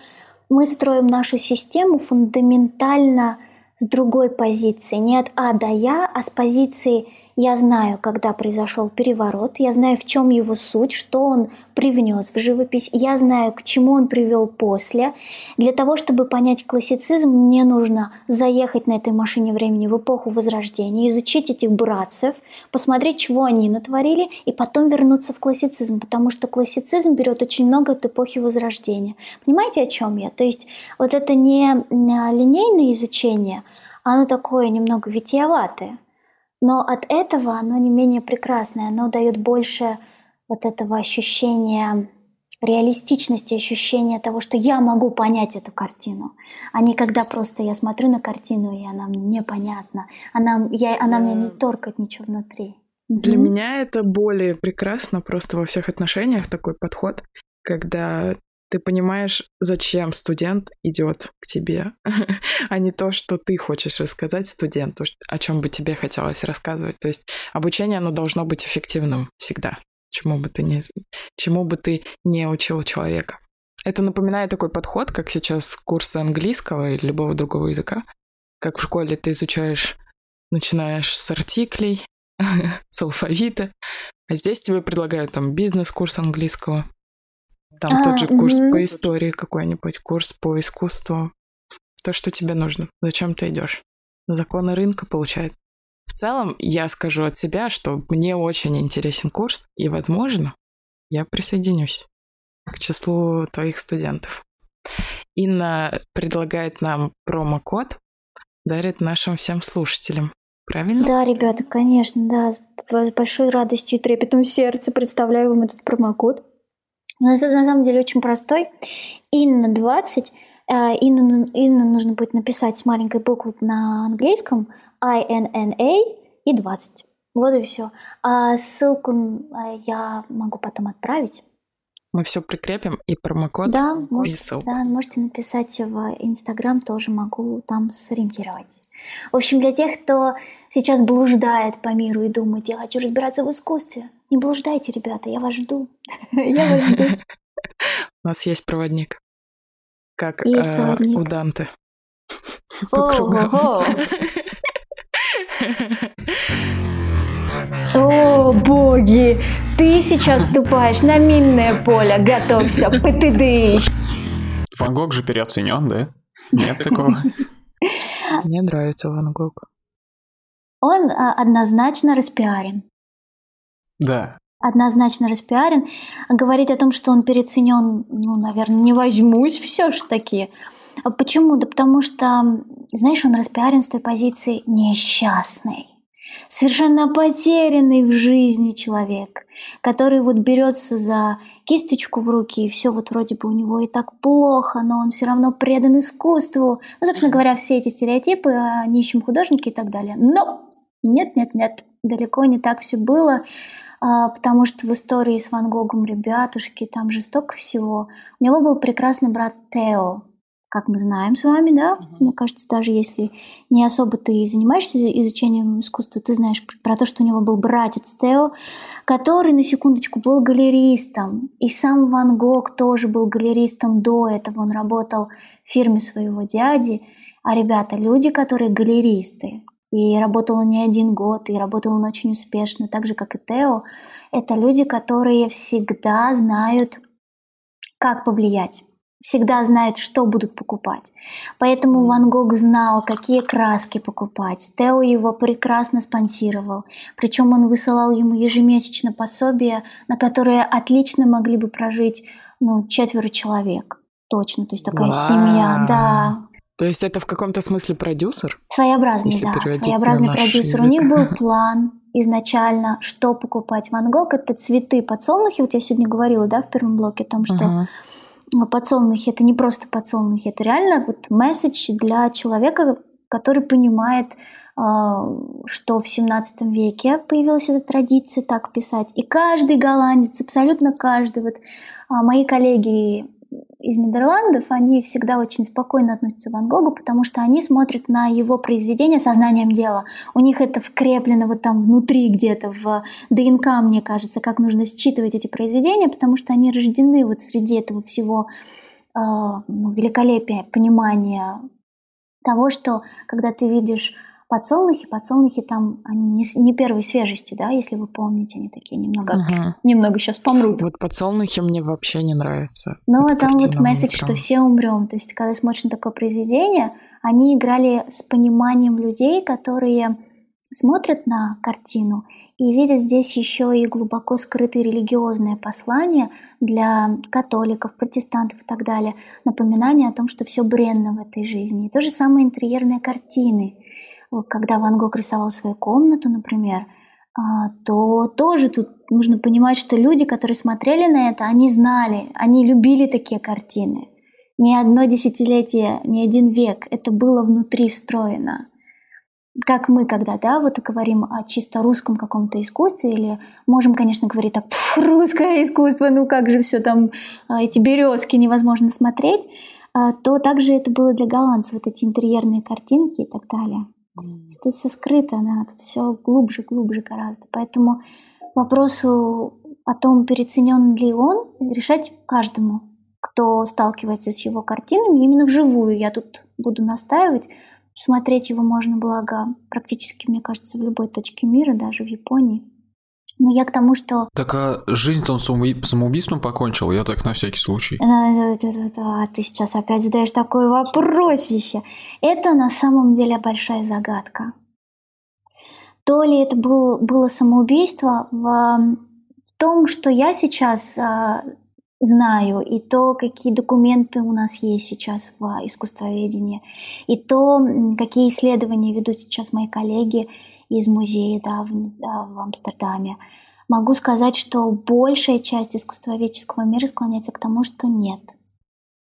мы строим нашу систему фундаментально с другой позиции. Не от А до Я, а с позиции я знаю, когда произошел переворот, я знаю, в чем его суть, что он привнес в живопись, я знаю, к чему он привел после. Для того, чтобы понять классицизм, мне нужно заехать на этой машине времени в эпоху Возрождения, изучить этих братцев, посмотреть, чего они натворили, и потом вернуться в классицизм, потому что классицизм берет очень много от эпохи Возрождения. Понимаете, о чем я? То есть вот это не линейное изучение, оно такое немного витиеватое – но от этого оно не менее прекрасное, оно дает больше вот этого ощущения реалистичности, ощущения того, что я могу понять эту картину, а не когда просто я смотрю на картину, и она мне непонятна, она, я, она мне не торкает ничего внутри. Для mm меня это более прекрасно просто во всех отношениях такой подход, когда ты понимаешь, зачем студент идет к тебе, [laughs] а не то, что ты хочешь рассказать студенту, о чем бы тебе хотелось рассказывать. То есть обучение, оно должно быть эффективным всегда, чему бы ты не, чему бы ты не учил человека. Это напоминает такой подход, как сейчас курсы английского или любого другого языка. Как в школе ты изучаешь, начинаешь с артиклей, [laughs] с алфавита, а здесь тебе предлагают там бизнес-курс английского, там а, тот же курс угу. по истории какой-нибудь, курс по искусству. То, что тебе нужно. Зачем ты идешь? Законы рынка получает. В целом, я скажу от себя, что мне очень интересен курс, и, возможно, я присоединюсь к числу твоих студентов. Инна предлагает нам промокод, дарит нашим всем слушателям. Правильно? Да, ребята, конечно, да. С большой радостью и трепетом в сердце представляю вам этот промокод. На, на самом деле очень простой. Инна 20. Э, Инну, Инну нужно будет написать с маленькой буквы на английском. I-N-N-A и 20. Вот и все. А ссылку э, я могу потом отправить. Мы все прикрепим и промокод, да, и можете, ссылку. Да, можете написать в Инстаграм, тоже могу там сориентировать. В общем, для тех, кто сейчас блуждает по миру и думает, я хочу разбираться в искусстве, не блуждайте, ребята, я вас жду. [laughs] Я вас жду. У нас есть проводник. Как э, у Данте. По [laughs] О, боги! Ты сейчас ступаешь на минное поле. Готовься, ПТД. Ван Гог же переоценен, да? Нет такого? Мне нравится Ван Гог. Он а, однозначно распиарен. Да. однозначно распиарен. Говорить о том, что он переоценен, ну, наверное, не возьмусь [laughs] все ж таки. А почему? Да потому что, знаешь, он распиарен с той позиции несчастной совершенно потерянный в жизни человек, который вот берется за кисточку в руки, и все вот вроде бы у него и так плохо, но он все равно предан искусству. Ну, собственно говоря, все эти стереотипы о нищем художнике и так далее. Но нет, нет, нет, далеко не так все было, а, потому что в истории с Ван Гогом, ребятушки, там жестоко всего. У него был прекрасный брат Тео, как мы знаем с вами, да, uh-huh. мне кажется, даже если не особо ты занимаешься изучением искусства, ты знаешь про то, что у него был братец Тео, который, на секундочку, был галеристом. И сам Ван Гог тоже был галеристом до этого. Он работал в фирме своего дяди. А ребята, люди, которые галеристы, и работал он не один год, и работал он очень успешно, так же, как и Тео, это люди, которые всегда знают, как повлиять всегда знают, что будут покупать. Поэтому Ван Гог знал, какие краски покупать. Тео его прекрасно спонсировал. Причем он высылал ему ежемесячно пособия, на которые отлично могли бы прожить ну, четверо человек. Точно, то есть такая Вау. семья, да. То есть это в каком-то смысле продюсер? Своеобразный, да, своеобразный продюсер. Язык. У них был [laughs] план изначально, что покупать. Ван Гог — это цветы подсолнухи. Вот я сегодня говорила, да, в первом блоке о том, что uh-huh подсолнухи это не просто подсолнухи, это реально вот месседж для человека, который понимает, а, что в 17 веке появилась эта традиция так писать. И каждый голландец, абсолютно каждый, вот а, мои коллеги из Нидерландов, они всегда очень спокойно относятся к Ван Гогу, потому что они смотрят на его произведение сознанием дела. У них это вкреплено вот там внутри где-то, в ДНК, мне кажется, как нужно считывать эти произведения, потому что они рождены вот среди этого всего э, великолепия, понимания того, что когда ты видишь подсолнухи, подсолнухи там, они не, не первой свежести, да, если вы помните, они такие немного, угу. немного сейчас помрут. Вот подсолнухи мне вообще не нравятся. Ну, а там вот месседж, что все умрем. То есть, когда смотришь на такое произведение, они играли с пониманием людей, которые смотрят на картину и видят здесь еще и глубоко скрытые религиозные послания для католиков, протестантов и так далее. Напоминание о том, что все бренно в этой жизни. И то же самое интерьерные картины – когда Ван Гог рисовал свою комнату, например, а, то тоже тут нужно понимать, что люди, которые смотрели на это, они знали, они любили такие картины. Ни одно десятилетие, ни один век, это было внутри встроено. Как мы когда, да, вот говорим о чисто русском каком-то искусстве, или можем, конечно, говорить так, русское искусство, ну как же все там, а, эти березки невозможно смотреть, а, то также это было для голландцев, вот эти интерьерные картинки и так далее. Mm. Тут все скрыто, да, тут все глубже, глубже гораздо. Поэтому вопросу о том, переоценен ли он, решать каждому, кто сталкивается с его картинами именно вживую. Я тут буду настаивать. Смотреть его можно, благо, практически, мне кажется, в любой точке мира, даже в Японии. Но я к тому, что... Так а жизнь-то он самоубийством покончил? Я так на всякий случай. А, ты сейчас опять задаешь такой вопросище. Это на самом деле большая загадка. То ли это был, было самоубийство в, в том, что я сейчас а, знаю, и то, какие документы у нас есть сейчас в искусствоведении, и то, какие исследования ведут сейчас мои коллеги, из музея да, в, да, в Амстердаме, могу сказать, что большая часть искусствоведческого мира склоняется к тому, что нет.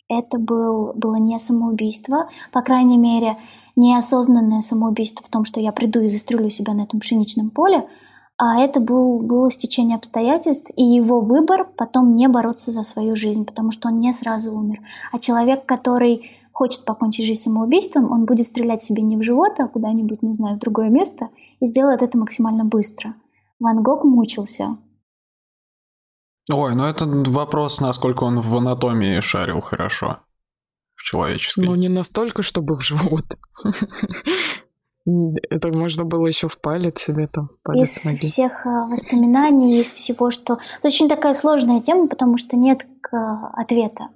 Это был, было не самоубийство, по крайней мере, неосознанное самоубийство в том, что я приду и застрелю себя на этом пшеничном поле, а это был, было стечение обстоятельств и его выбор потом не бороться за свою жизнь, потому что он не сразу умер. А человек, который хочет покончить жизнь самоубийством, он будет стрелять себе не в живот, а куда-нибудь, не знаю, в другое место и сделает это максимально быстро. Ван Гог мучился. Ой, ну это вопрос, насколько он в анатомии шарил хорошо. В человеческой. Ну, не настолько, чтобы в живот. [laughs] Это можно было еще в палец себе там. Палец из ноги. всех а, воспоминаний, из всего, что... Это очень такая сложная тема, потому что нет ответа.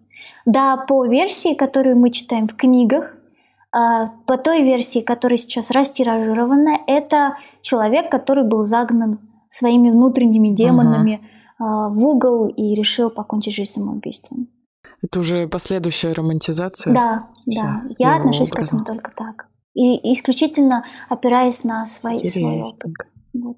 Да, по версии, которую мы читаем в книгах, по той версии, которая сейчас растиражирована, это человек, который был загнан своими внутренними демонами uh-huh. в угол и решил покончить жизнь самоубийством. Это уже последующая романтизация? Да, Все, да. Я отношусь образа. к этому только так. И исключительно опираясь на свои, свой опыт. Вот.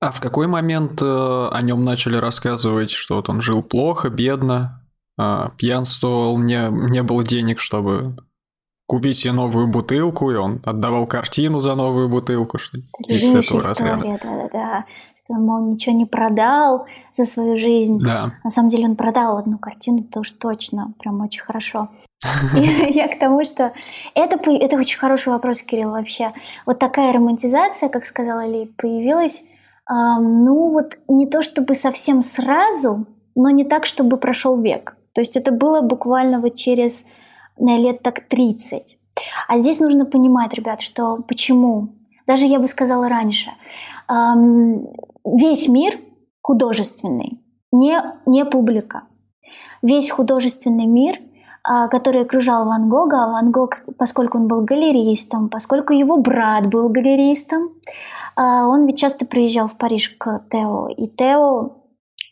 А в какой момент э, о нем начали рассказывать, что вот он жил плохо, бедно, э, пьянствовал, не, не было денег, чтобы купить себе новую бутылку, и он отдавал картину за новую бутылку, что ли? история, да-да-да. Что он, мол, ничего не продал за свою жизнь. Да. На самом деле он продал одну картину, это уж точно, прям очень хорошо. [laughs] Я к тому, что это, это очень хороший вопрос, Кирилл, вообще. Вот такая романтизация, как сказала Ли, появилась ну вот не то чтобы совсем сразу, но не так, чтобы прошел век. То есть это было буквально вот через лет так 30. А здесь нужно понимать, ребят, что почему, даже я бы сказала раньше, весь мир художественный, не, не публика. Весь художественный мир, а, который окружал Ван Гога, а Ван Гог, поскольку он был галеристом, поскольку его брат был галеристом, а, он ведь часто приезжал в Париж к Тео, и Тео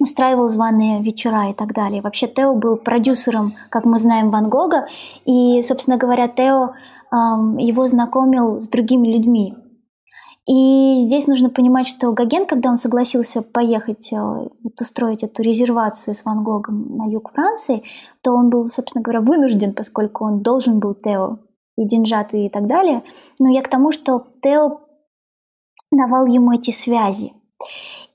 устраивал званые вечера и так далее. Вообще Тео был продюсером, как мы знаем, Ван Гога, и, собственно говоря, Тео его знакомил с другими людьми. И здесь нужно понимать, что Гоген, когда он согласился поехать, э, вот, устроить эту резервацию с Ван Гогом на юг Франции, то он был, собственно говоря, вынужден, поскольку он должен был Тео и деньжаты и так далее. Но я к тому, что Тео давал ему эти связи.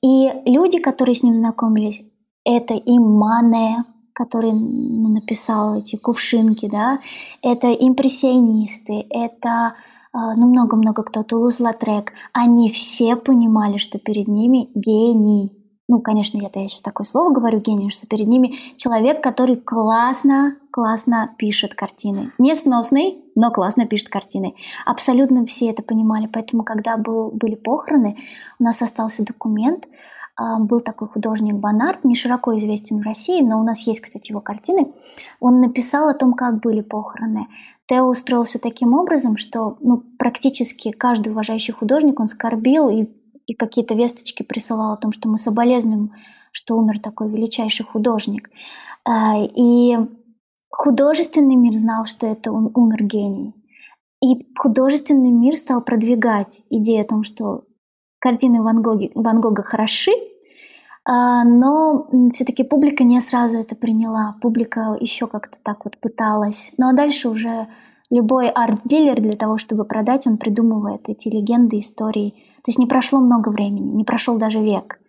И люди, которые с ним знакомились, это и Мане, который написал эти кувшинки, да, это импрессионисты, это а, ну много-много кто, Тулуз Латрек, они все понимали, что перед ними гений. Ну, конечно, это я сейчас такое слово говорю, гений, что перед ними человек, который классно, классно пишет картины. Не сносный, но классно пишет картины. Абсолютно все это понимали, поэтому, когда был, были похороны, у нас остался документ, а, был такой художник Бонарт, не широко известен в России, но у нас есть, кстати, его картины. Он написал о том, как были похороны. Тео устроился таким образом, что ну, практически каждый уважающий художник, он скорбил и и какие-то весточки присылал о том, что мы соболезнуем, что умер такой величайший художник. А, и художественный мир знал, что это умер гений. И художественный мир стал продвигать идею о том, что картины Ван Гога, Ван Гога хороши, а, но все-таки публика не сразу это приняла. Публика еще как-то так вот пыталась. Ну а дальше уже любой арт-дилер для того, чтобы продать, он придумывает эти легенды, истории то есть не прошло много времени, не прошел даже век.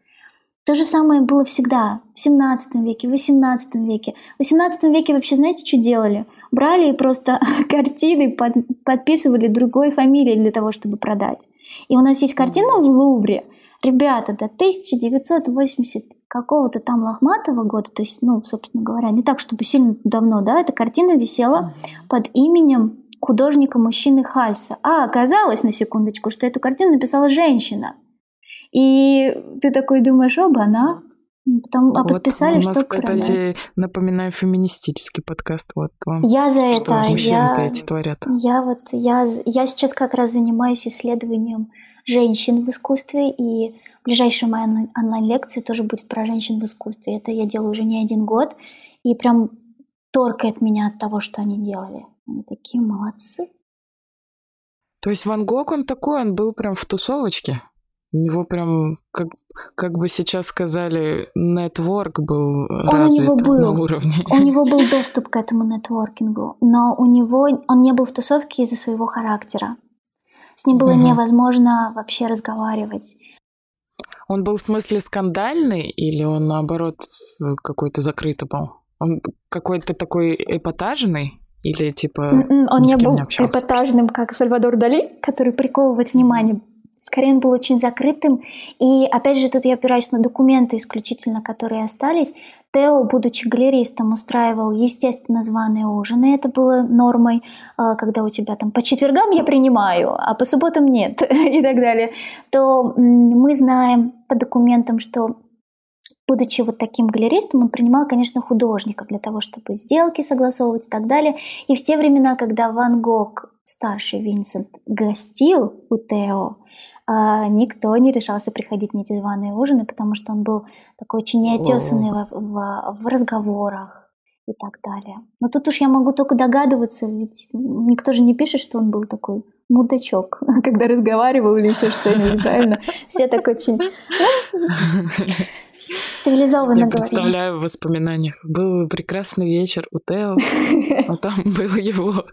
То же самое было всегда в 17 веке, в 18 веке. В 18 веке вообще знаете, что делали? Брали и просто [laughs] картины под, подписывали другой фамилией для того, чтобы продать. И у нас есть картина в Лувре. Ребята, до 1980 какого-то там лохматого года, то есть, ну, собственно говоря, не так, чтобы сильно давно, да, эта картина висела под именем художника мужчины Хальса. А оказалось, на секундочку, что эту картину написала женщина. И ты такой думаешь, оба, она. Потом, а вот, подписали, у нас, что кстати, продать. напоминаю, феминистический подкаст. Вот вам. Я за что это. Мужчины-то я, эти творят. Я вот, я, я сейчас как раз занимаюсь исследованием женщин в искусстве, и ближайшая моя онлайн-лекция тоже будет про женщин в искусстве. Это я делаю уже не один год, и прям торкает меня от того, что они делали. Они такие молодцы. То есть Ван Гог, он такой, он был прям в тусовочке? У него прям, как, как бы сейчас сказали, нетворк был он развит у него был, на уровне. У него был [laughs] доступ к этому нетворкингу, но у него он не был в тусовке из-за своего характера. С ним было угу. невозможно вообще разговаривать. Он был в смысле скандальный или он наоборот какой-то закрытый был? Он какой-то такой эпатажный? Или типа... Он не был не эпатажным, как Сальвадор Дали, который приковывает внимание. Скорее, он был очень закрытым. И опять же, тут я опираюсь на документы исключительно, которые остались. Тео, будучи галеристом, устраивал, естественно, званые ужины. Это было нормой, а, когда у тебя там по четвергам я принимаю, а по субботам нет [laughs] и так далее. То мы знаем по документам, что будучи вот таким галеристом, он принимал, конечно, художников для того, чтобы сделки согласовывать и так далее. И в те времена, когда Ван Гог, старший Винсент, гостил у Тео, никто не решался приходить на эти званые ужины, потому что он был такой очень неотесанный в, в, в разговорах и так далее. Но тут уж я могу только догадываться, ведь никто же не пишет, что он был такой мудачок, [laughs] когда разговаривал или еще что-нибудь, [laughs] правильно? Все так очень цивилизованно Я представляю в воспоминаниях. Был прекрасный вечер у Тео, а там [laughs] был его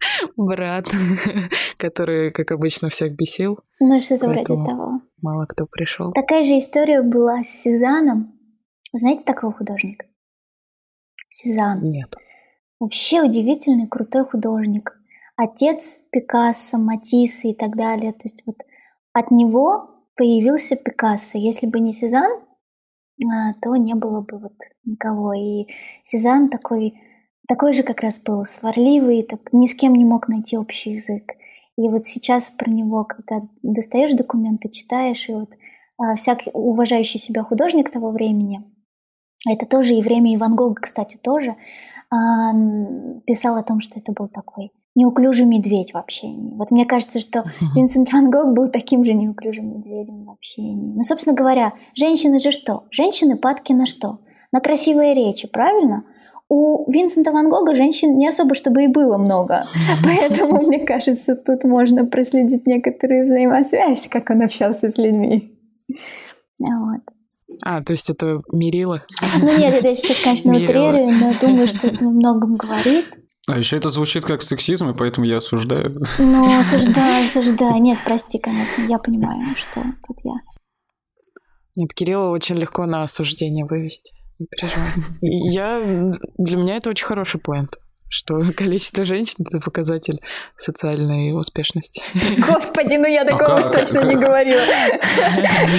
[laughs] брат, [laughs] который, как обычно, всех бесил. Ну, что-то вроде того. Мало кто пришел. Такая же история была с Сезаном. Знаете такого художника? Сезанн. Нет. Вообще удивительный, крутой художник. Отец Пикассо, Матисса и так далее. То есть вот от него появился Пикассо. Если бы не Сезанн, а, то не было бы вот никого. И Сезанн такой, такой же как раз был, сварливый, так, ни с кем не мог найти общий язык. И вот сейчас про него, когда достаешь документы, читаешь, и вот а, всякий уважающий себя художник того времени, это тоже и время Иван Гога, кстати, тоже, а, писал о том, что это был такой неуклюжий медведь в общении. Вот мне кажется, что [laughs] Винсент Ван Гог был таким же неуклюжим медведем в общении. Ну, собственно говоря, женщины же что? Женщины падки на что? На красивые речи, правильно? У Винсента Ван Гога женщин не особо, чтобы и было много. [laughs] Поэтому, мне кажется, тут можно проследить некоторые взаимосвязь, как он общался с людьми. Вот. А, то есть это мерило? Ну нет, это я сейчас, конечно, утрирую, но думаю, что это многом говорит. А еще это звучит как сексизм, и поэтому я осуждаю. Ну, осуждаю, осуждаю. Нет, прости, конечно, я понимаю, что тут я. Нет, Кирилла очень легко на осуждение вывести. Не переживай. [laughs] Я... Для меня это очень хороший поинт что [laughs] количество женщин — это показатель социальной успешности. [laughs] Господи, ну я такого уж точно не говорила.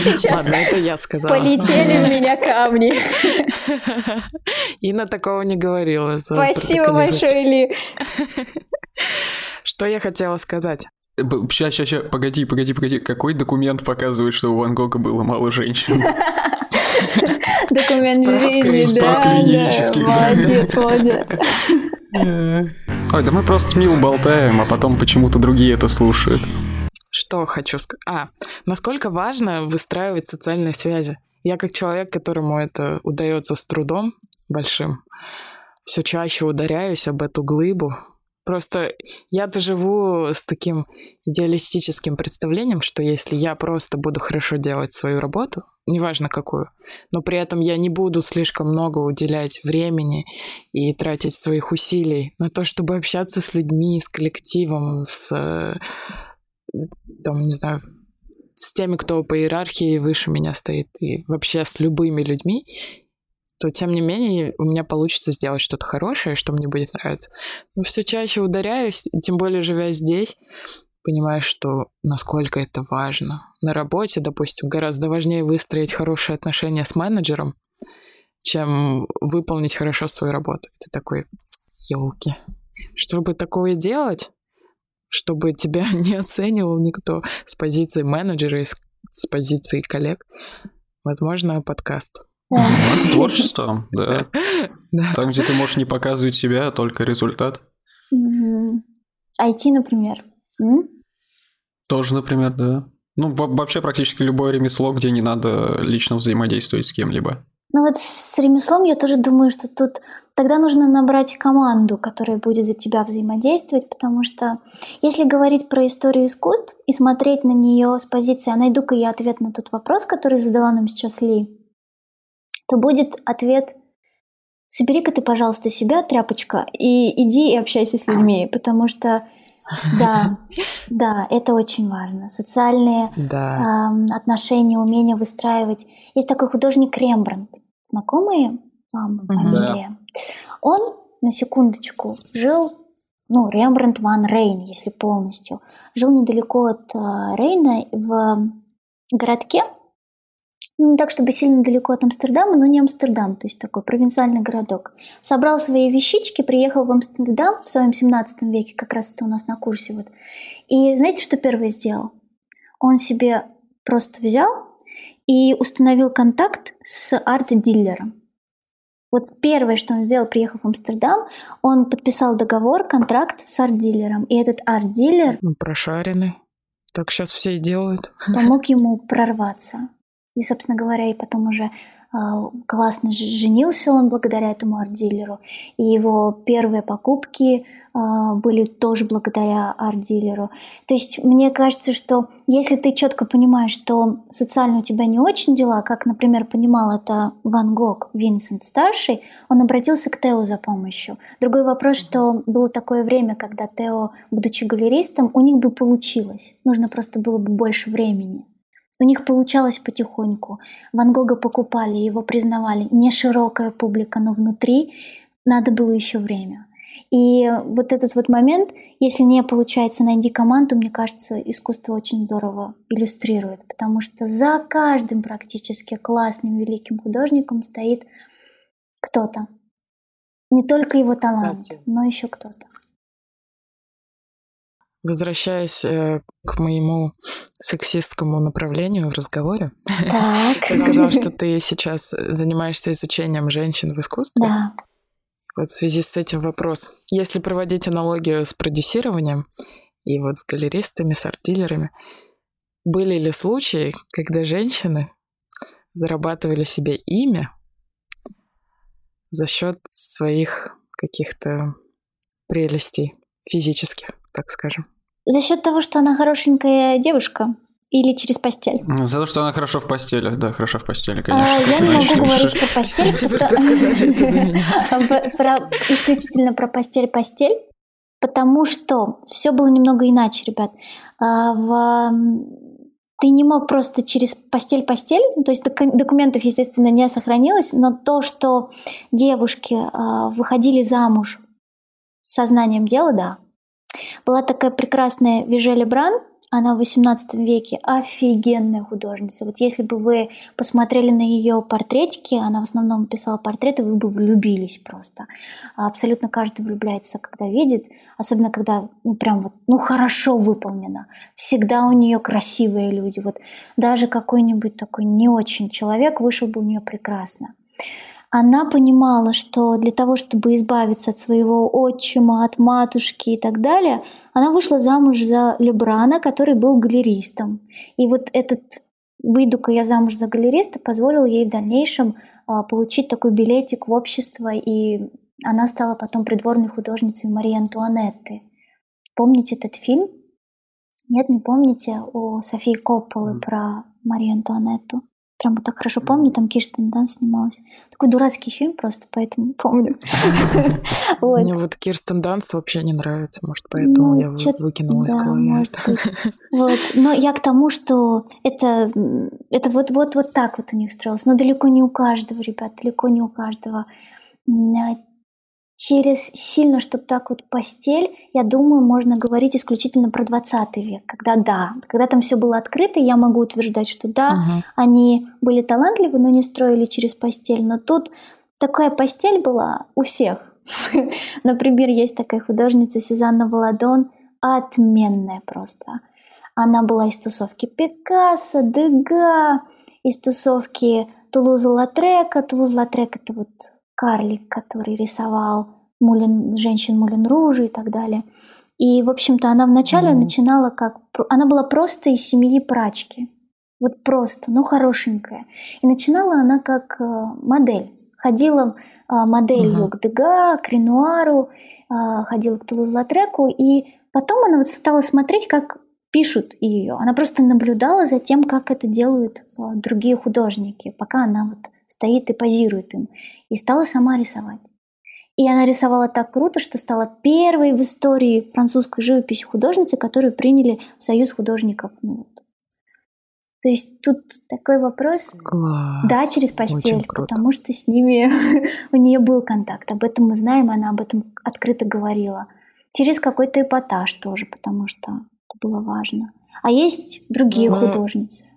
Сейчас Ладно, это я сказала. полетели в меня камни. Инна такого не говорила. Спасибо большое, Ли. Что я хотела сказать? Сейчас, сейчас, сейчас, погоди, погоди, погоди. Какой документ показывает, что у Ван Гога было мало женщин? [laughs] Документ жизни, да. Молодец, молодец. [laughs] Ой, да мы просто мило болтаем, а потом почему-то другие это слушают. Что хочу сказать? А, насколько важно выстраивать социальные связи. Я как человек, которому это удается с трудом большим, все чаще ударяюсь об эту глыбу, Просто я-то живу с таким идеалистическим представлением, что если я просто буду хорошо делать свою работу, неважно какую, но при этом я не буду слишком много уделять времени и тратить своих усилий на то, чтобы общаться с людьми, с коллективом, с, э, там, не знаю, с теми, кто по иерархии выше меня стоит, и вообще с любыми людьми, то тем не менее у меня получится сделать что-то хорошее, что мне будет нравиться. Но все чаще ударяюсь, тем более живя здесь, понимаю, что насколько это важно. На работе, допустим, гораздо важнее выстроить хорошие отношения с менеджером, чем выполнить хорошо свою работу. Это такой, елки. Чтобы такое делать, чтобы тебя [laughs] не оценивал никто с позиции менеджера с позиции коллег, возможно, подкаст. У нас творчество, [laughs] да. Там, где ты можешь не показывать себя, а только результат. IT, например. Тоже, например, да. Ну, вообще практически любое ремесло, где не надо лично взаимодействовать с кем-либо. Ну вот с ремеслом я тоже думаю, что тут тогда нужно набрать команду, которая будет за тебя взаимодействовать, потому что если говорить про историю искусств и смотреть на нее с позиции, а найду-ка я ответ на тот вопрос, который задала нам сейчас Ли, то будет ответ «Собери-ка ты, пожалуйста, себя, тряпочка, и иди и общайся с людьми», потому что да, [laughs] да, это очень важно. Социальные да. э, отношения, умение выстраивать. Есть такой художник Рембрандт. Знакомые вам фамилия? Да. Он, на секундочку, жил, ну, Рембрандт ван Рейн, если полностью, жил недалеко от э, Рейна в городке, не так, чтобы сильно далеко от Амстердама, но не Амстердам, то есть такой провинциальный городок. Собрал свои вещички, приехал в Амстердам в своем 17 веке, как раз это у нас на курсе. Вот. И знаете, что первое сделал? Он себе просто взял и установил контакт с арт-дилером. Вот первое, что он сделал, приехав в Амстердам, он подписал договор, контракт с арт-дилером. И этот арт-дилер... Ну, прошаренный. Так сейчас все и делают. Помог ему прорваться. И, собственно говоря, и потом уже а, классно женился он благодаря этому арт-дилеру. И его первые покупки а, были тоже благодаря арт-дилеру. То есть мне кажется, что если ты четко понимаешь, что социально у тебя не очень дела, как, например, понимал это Ван Гог, Винсент старший, он обратился к Тео за помощью. Другой вопрос, что было такое время, когда Тео, будучи галеристом, у них бы получилось. Нужно просто было бы больше времени. У них получалось потихоньку. Ван Гога покупали, его признавали. Не широкая публика, но внутри надо было еще время. И вот этот вот момент, если не получается найти команду, мне кажется, искусство очень здорово иллюстрирует, потому что за каждым практически классным великим художником стоит кто-то. Не только его талант, Кстати. но еще кто-то. Возвращаясь э, к моему сексистскому направлению в разговоре, так. ты сказала, что ты сейчас занимаешься изучением женщин в искусстве. Да. Вот в связи с этим вопрос. Если проводить аналогию с продюсированием и вот с галеристами, с арт-дилерами, были ли случаи, когда женщины зарабатывали себе имя за счет своих каких-то прелестей физических? Так скажем? За счет того, что она хорошенькая девушка, или через постель? За то, что она хорошо в постели, да, хорошо в постели, конечно. А, я не могу говорить про постель. Спасибо, что сказали это за меня. [laughs] Исключительно про постель-постель, потому что все было немного иначе, ребят. А, ты не мог просто через постель-постель, то есть документов, естественно, не сохранилось, но то, что девушки а, выходили замуж с сознанием дела, да, была такая прекрасная Вижели Бран, она в XVIII веке офигенная художница. Вот если бы вы посмотрели на ее портретики, она в основном писала портреты, вы бы влюбились просто. Абсолютно каждый влюбляется, когда видит, особенно когда ну, прям вот, ну хорошо выполнено. Всегда у нее красивые люди. Вот даже какой-нибудь такой не очень человек вышел бы у нее прекрасно она понимала, что для того, чтобы избавиться от своего отчима, от матушки и так далее, она вышла замуж за Лебрана, который был галеристом. И вот этот «выйду-ка я замуж за галериста» позволил ей в дальнейшем а, получить такой билетик в общество, и она стала потом придворной художницей Марии Антуанетты. Помните этот фильм? Нет, не помните у Софии Копполы mm. про Марию Антуанетту? Прям так хорошо помню, там Кирстен Дан снималась. Такой дурацкий фильм просто, поэтому помню. [laughs] Мне вот Кирстен Данс вообще не нравится, может, поэтому ну, я выкинула из головы. [laughs] Вот, но я к тому, что это, это вот, вот, вот так вот у них строилось. Но далеко не у каждого, ребят, далеко не у каждого через сильно, чтобы так вот постель, я думаю, можно говорить исключительно про 20 век, когда да, когда там все было открыто, я могу утверждать, что да, uh-huh. они были талантливы, но не строили через постель, но тут такая постель была у всех. [laughs] Например, есть такая художница Сезанна Валадон, отменная просто. Она была из тусовки Пикассо, Дега, из тусовки Тулуза Латрека. Тулуз Латрек это вот карлик, который рисовал Мулин, женщин Мулин Ружи и так далее. И, в общем-то, она вначале mm-hmm. начинала как... Она была просто из семьи прачки. Вот просто, ну, хорошенькая. И начинала она как э, модель. Ходила э, моделью mm-hmm. к Дега, к Ренуару, э, ходила к Тулуз-Латреку. И потом она вот стала смотреть, как пишут ее. Она просто наблюдала за тем, как это делают другие художники, пока она вот стоит и позирует им и стала сама рисовать. И она рисовала так круто, что стала первой в истории французской живописи художницы, которую приняли в Союз художников. Ну, вот. То есть тут такой вопрос. Класс. Да, через постель, потому что с ними [laughs] у нее был контакт. Об этом мы знаем, она об этом открыто говорила. Через какой-то эпатаж тоже, потому что это было важно. А есть другие ну, художницы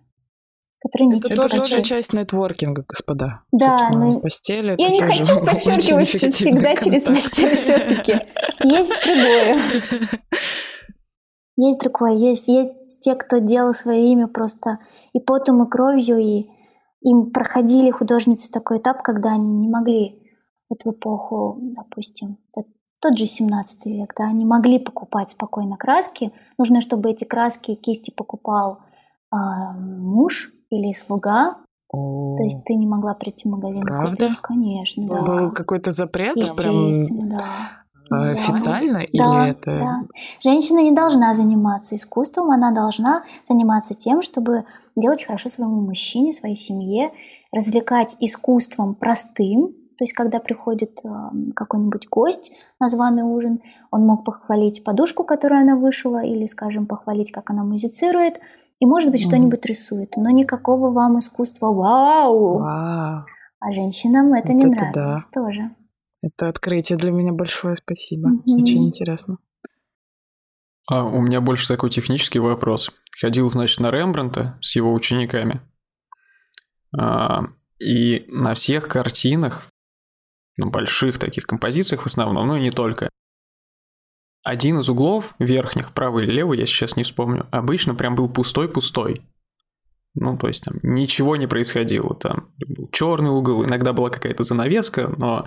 которые не Это тоже, тоже часть нетворкинга, господа. Да, но... постель Я не хочу [laughs] подчеркивать всегда через постель все-таки. Есть другое. [laughs] Есть другое. Есть, есть те, кто делал свое имя просто и потом, и кровью, и им проходили художницы такой этап, когда они не могли вот в эпоху, допустим, тот же 17 век, да, они могли покупать спокойно краски. Нужно, чтобы эти краски и кисти покупал э, муж или слуга. О, То есть ты не могла прийти в магазин Правда? купить. Конечно, да. Был какой-то запрет прям да. а, Да. официально Да, или это... да. Женщина не должна заниматься искусством, она должна заниматься тем, чтобы делать хорошо своему мужчине, своей семье, развлекать искусством простым. То есть, когда приходит э, какой-нибудь гость на званый ужин, он мог похвалить подушку, которую она вышила, или, скажем, похвалить, как она музицирует, и, может быть, что-нибудь рисует. Но никакого вам искусства «Вау!» Вау, А женщинам это не Вот это нравилось тоже. это открытие для меня большое, спасибо. Мгм. Очень интересно. А, у меня больше такой технический вопрос. Ходил, значит, на Рембранта с его учениками. А, и на всех картинах, на больших таких композициях в основном, ну и не только, один из углов верхних, правый или левый, я сейчас не вспомню, обычно прям был пустой-пустой. Ну, то есть там ничего не происходило. Там был черный угол, иногда была какая-то занавеска, но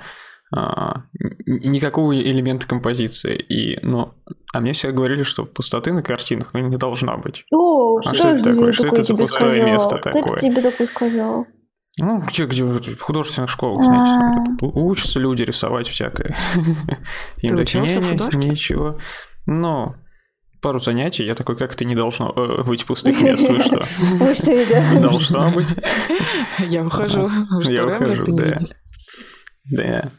а, никакого элемента композиции. И, но, а мне все говорили, что пустоты на картинах ну, не должна быть. О, А кто что это такое? Что это за пустое сказал? место Кто такое? тебе такое сказал? Ну, где, где в художественных школах, знаете, А. у- учатся люди рисовать всякое. [laughs] Им такие, учился в «Не-не, художке?» Ничего. Ну, пару занятий, я такой, как это не должно э, быть пустых мест, вы что? [laughs] Вы что, видели? [laughs] Должно быть. Я ухожу. Я ухожу, не да. Да.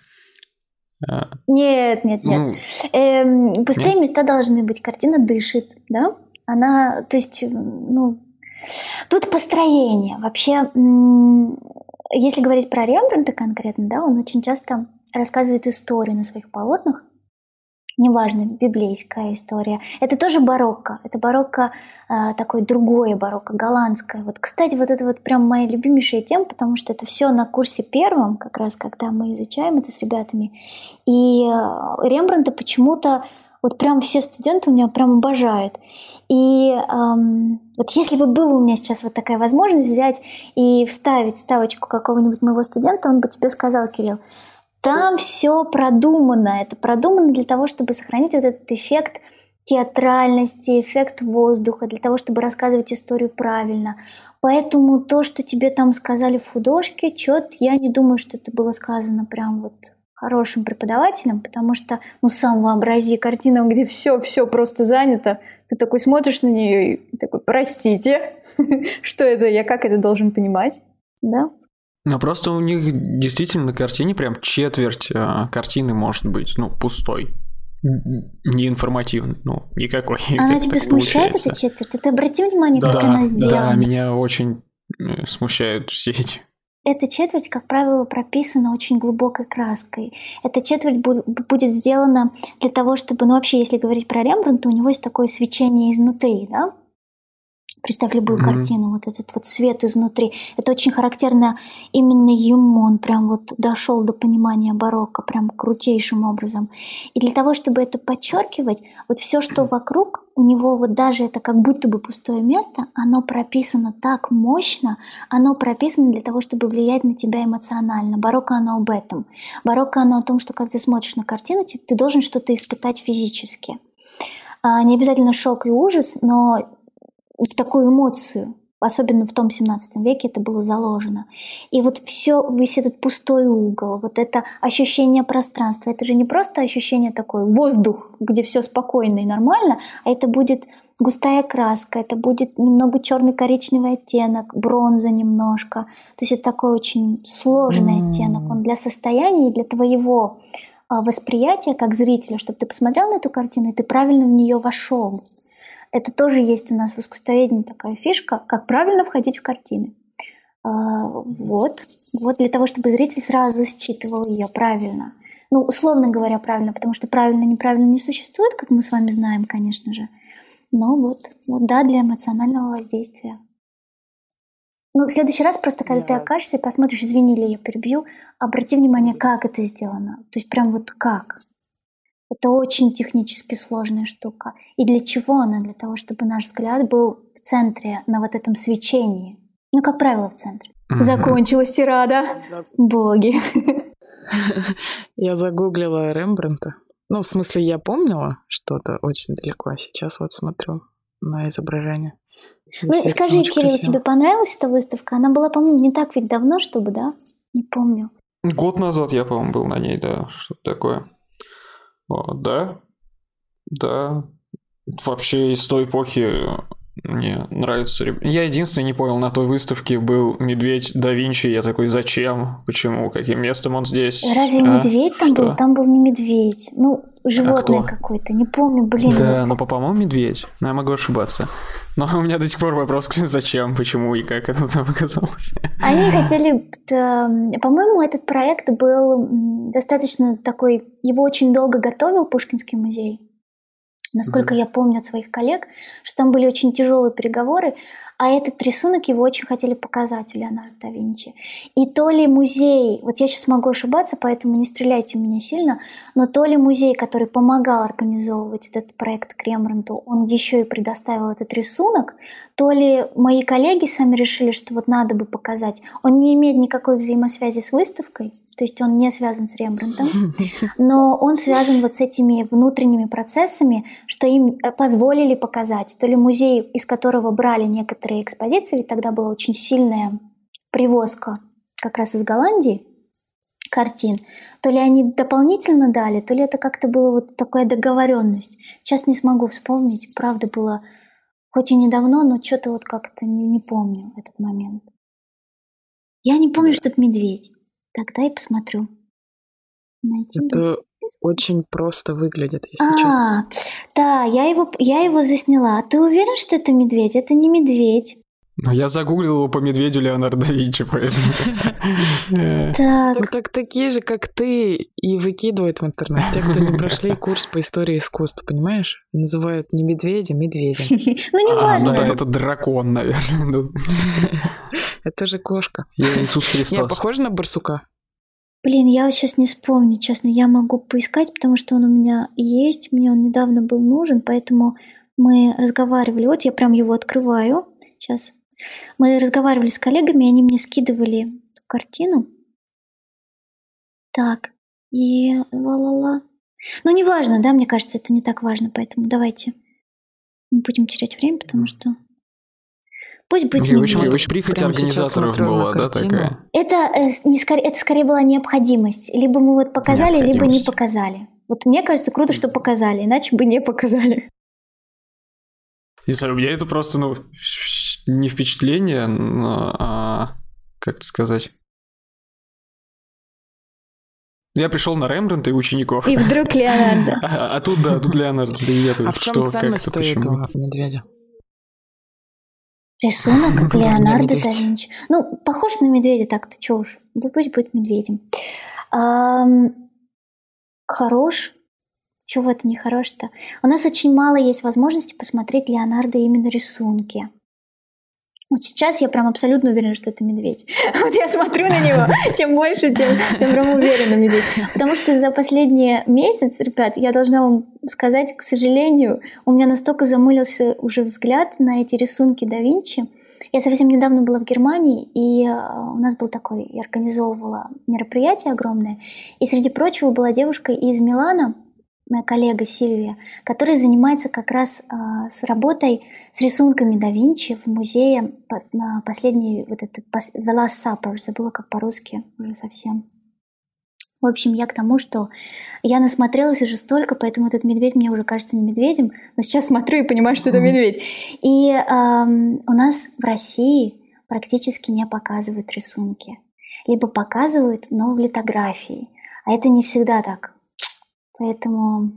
А, Нет, нет, нет. Ну, Эм, пустые места должны быть. Картина дышит, да? Она, то есть, ну, тут построение. Вообще, если говорить про Рембрандта конкретно, да, он очень часто рассказывает историю на своих полотнах. Неважно, библейская история. Это тоже барокко. Это барокко э, такое другое барокко, голландское. Вот, кстати, вот это вот прям моя любимейшая тема, потому что это все на курсе первом, как раз когда мы изучаем это с ребятами. И э, Рембрандта почему-то вот прям все студенты у меня прям обожают. И эм, вот если бы была у меня сейчас вот такая возможность взять и вставить ставочку какого-нибудь моего студента, он бы тебе сказал, Кирилл, там все продумано. Это продумано для того, чтобы сохранить вот этот эффект театральности, эффект воздуха, для того, чтобы рассказывать историю правильно. Поэтому то, что тебе там сказали в художке, чет, я не думаю, что это было сказано прям вот хорошим преподавателем, потому что, ну, сам вообрази картину, где все-все просто занято, ты такой смотришь на нее и такой, простите, [laughs] что это, я как это должен понимать, да? ну, просто у них действительно на картине прям четверть а, картины может быть, ну, пустой. Неинформативный, ну, никакой. [laughs] Она как тебя смущает, эта четверть? Ты обрати внимание, как она сделана. да, меня очень э, смущают все эти Эта четверть, как правило, прописана очень глубокой краской. Эта четверть бу- будет сделана для того, чтобы, ну вообще, если говорить про Рембрандта, у него есть такое свечение изнутри, да? Представь любую Мгм. картину, вот этот вот свет изнутри. Это очень характерно именно ему. Он прям вот дошел до понимания барокко прям крутейшим образом. И для того, чтобы это подчеркивать, вот все, что вокруг, у него вот даже это как будто бы пустое место, оно прописано так мощно, оно прописано для того, чтобы влиять на тебя эмоционально. Барокко оно об этом. Барокко оно о том, что когда ты смотришь на картину, ты ты должен что-то испытать физически. А, Не обязательно шок и ужас, но в такую эмоцию, особенно в том 17 веке это было заложено. И вот все, весь этот пустой угол, вот это ощущение пространства, это же не просто ощущение такое, воздух, где все спокойно и нормально, а это будет густая краска, это будет немного черный коричневый оттенок, бронза немножко. То есть это такой очень сложный М. оттенок. Он для состояния и для твоего а, восприятия как зрителя, чтобы ты посмотрел на эту картину и ты правильно в нее вошел. Это тоже есть у нас в искусствоведении такая фишка, как правильно входить в картины. А, Вот, вот для того, чтобы зритель сразу считывал ее правильно. Ну, условно говоря, правильно, потому что правильно неправильно не существует, как мы с вами знаем, конечно же. Но вот, вот да, для эмоционального воздействия. Ну, в следующий раз просто, когда ты Да. окажешься и посмотришь, извини, ли я перебью, обрати внимание, как это сделано. То есть прям вот как. Это очень технически сложная штука. И для чего она? Для того, чтобы наш взгляд был в центре, на вот этом свечении. Ну, как правило, в центре. Мгм. Закончилась тирада. Боги. [laughs] Я загуглила Рембранта. Ну, в смысле, я помнила что-то очень далеко, а сейчас вот смотрю на изображение. Ну, скажи, Кирилл, красиво. тебе понравилась эта выставка? Она была, по-моему, не так ведь давно, чтобы, да? Не помню. Год назад я, по-моему, был на ней, да, что-то такое. Да, да. Вообще из той эпохи мне нравится. Я единственный не понял, на той выставке был медведь да Винчи. Я такой, зачем? Почему? Каким местом он здесь? Разве а? медведь там был? Там был не медведь. Ну, животное а какое-то. Не помню, блин. Да, вот. но, по-моему, медведь. Но я могу ошибаться. Но у меня до сих пор вопрос, [laughs] зачем, почему и как это там оказалось. Они хотели... По-моему, этот проект был достаточно такой... Его очень долго готовил Пушкинский музей насколько mm-hmm. я помню от своих коллег, что там были очень тяжелые переговоры, а этот рисунок его очень хотели показать у Леонардо да Винчи. И то ли музей, вот я сейчас могу ошибаться, поэтому не стреляйте у меня сильно, но то ли музей, который помогал организовывать этот проект к Рембрандту, он еще и предоставил этот рисунок, то ли мои коллеги сами решили, что вот надо бы показать. Он не имеет никакой взаимосвязи с выставкой, то есть он не связан с Рембрандтом, [laughs] но он связан вот с этими внутренними процессами, что им позволили показать. То ли музей, из которого брали некоторые некоторые экспозиции, ведь тогда была очень сильная привозка как раз из Голландии картин, то ли они дополнительно дали, то ли это как-то было вот такая договоренность. Сейчас не смогу вспомнить, правда было хоть и недавно, но что-то вот как-то не, не помню этот момент. Я не помню, что это медведь. Тогда и посмотрю. Найти это. Очень просто выглядит, если а, честно. Да, я его, я его засняла. А ты уверен, что это медведь? Это не медведь. Но я загуглил его по медведю Леонардо да Винчи, поэтому... [laughs] Так. так такие же, как ты, и выкидывают в интернет. Те, кто не [laughs] прошли курс по истории искусства, понимаешь? Называют не медведя, медведя. [laughs] Ну, не важно. Да, это дракон, наверное. Это же кошка. Я Иисус Христос. Я похожа на барсука? Блин, я сейчас не вспомню, честно. Я могу поискать, потому что он у меня есть. Мне он недавно был нужен, поэтому мы разговаривали. Вот я прям его открываю. Сейчас. Мы разговаривали с коллегами, они мне скидывали картину. Так, и ла-ла-ла. Ну, неважно, да, мне кажется, это не так важно, поэтому давайте не будем терять время, потому что Пусть быть ну, в общем, прихоть организаторов была, да, такая? Это, э, не скорее, это скорее была необходимость. Либо мы вот показали, либо не показали. Вот мне кажется, круто, что показали, иначе бы не показали. Не знаю, у меня это просто, ну, не впечатление, но, а, как это сказать? Я пришел на Рембрандта и учеников. И вдруг Леонардо. А, а тут, да, тут Леонардо да нету. А в чем что, ценность этого медведя? Рисунок как Леонардо да Винчи. Ну, похож на медведя так-то, чё уж. Да пусть будет медведем. Эм, хорош. Чего это не хорош-то? У нас очень мало есть возможности посмотреть Леонардо именно рисунки. Вот сейчас я прям абсолютно уверена, что это медведь. [laughs] Вот я смотрю на него, чем больше, тем я прям уверена медведь. Потому что за последний месяц, ребят, я должна вам сказать, к сожалению, у меня настолько замылился уже взгляд на эти рисунки да Винчи. Я совсем недавно была в Германии, и а, у нас был такой, я организовывала мероприятие огромное, и среди прочего была девушка из Милана, моя коллега Сильвия, которая занимается как раз э, с работой с рисунками да Винчи в музее на последний вот этот The Last Supper, забыла как по-русски уже совсем. В общем, я к тому, что я насмотрелась уже столько, поэтому этот медведь мне уже кажется не медведем, но сейчас смотрю и понимаю, что это медведь. И э, у нас в России практически не показывают рисунки. Либо показывают, но в литографии. А это не всегда так Поэтому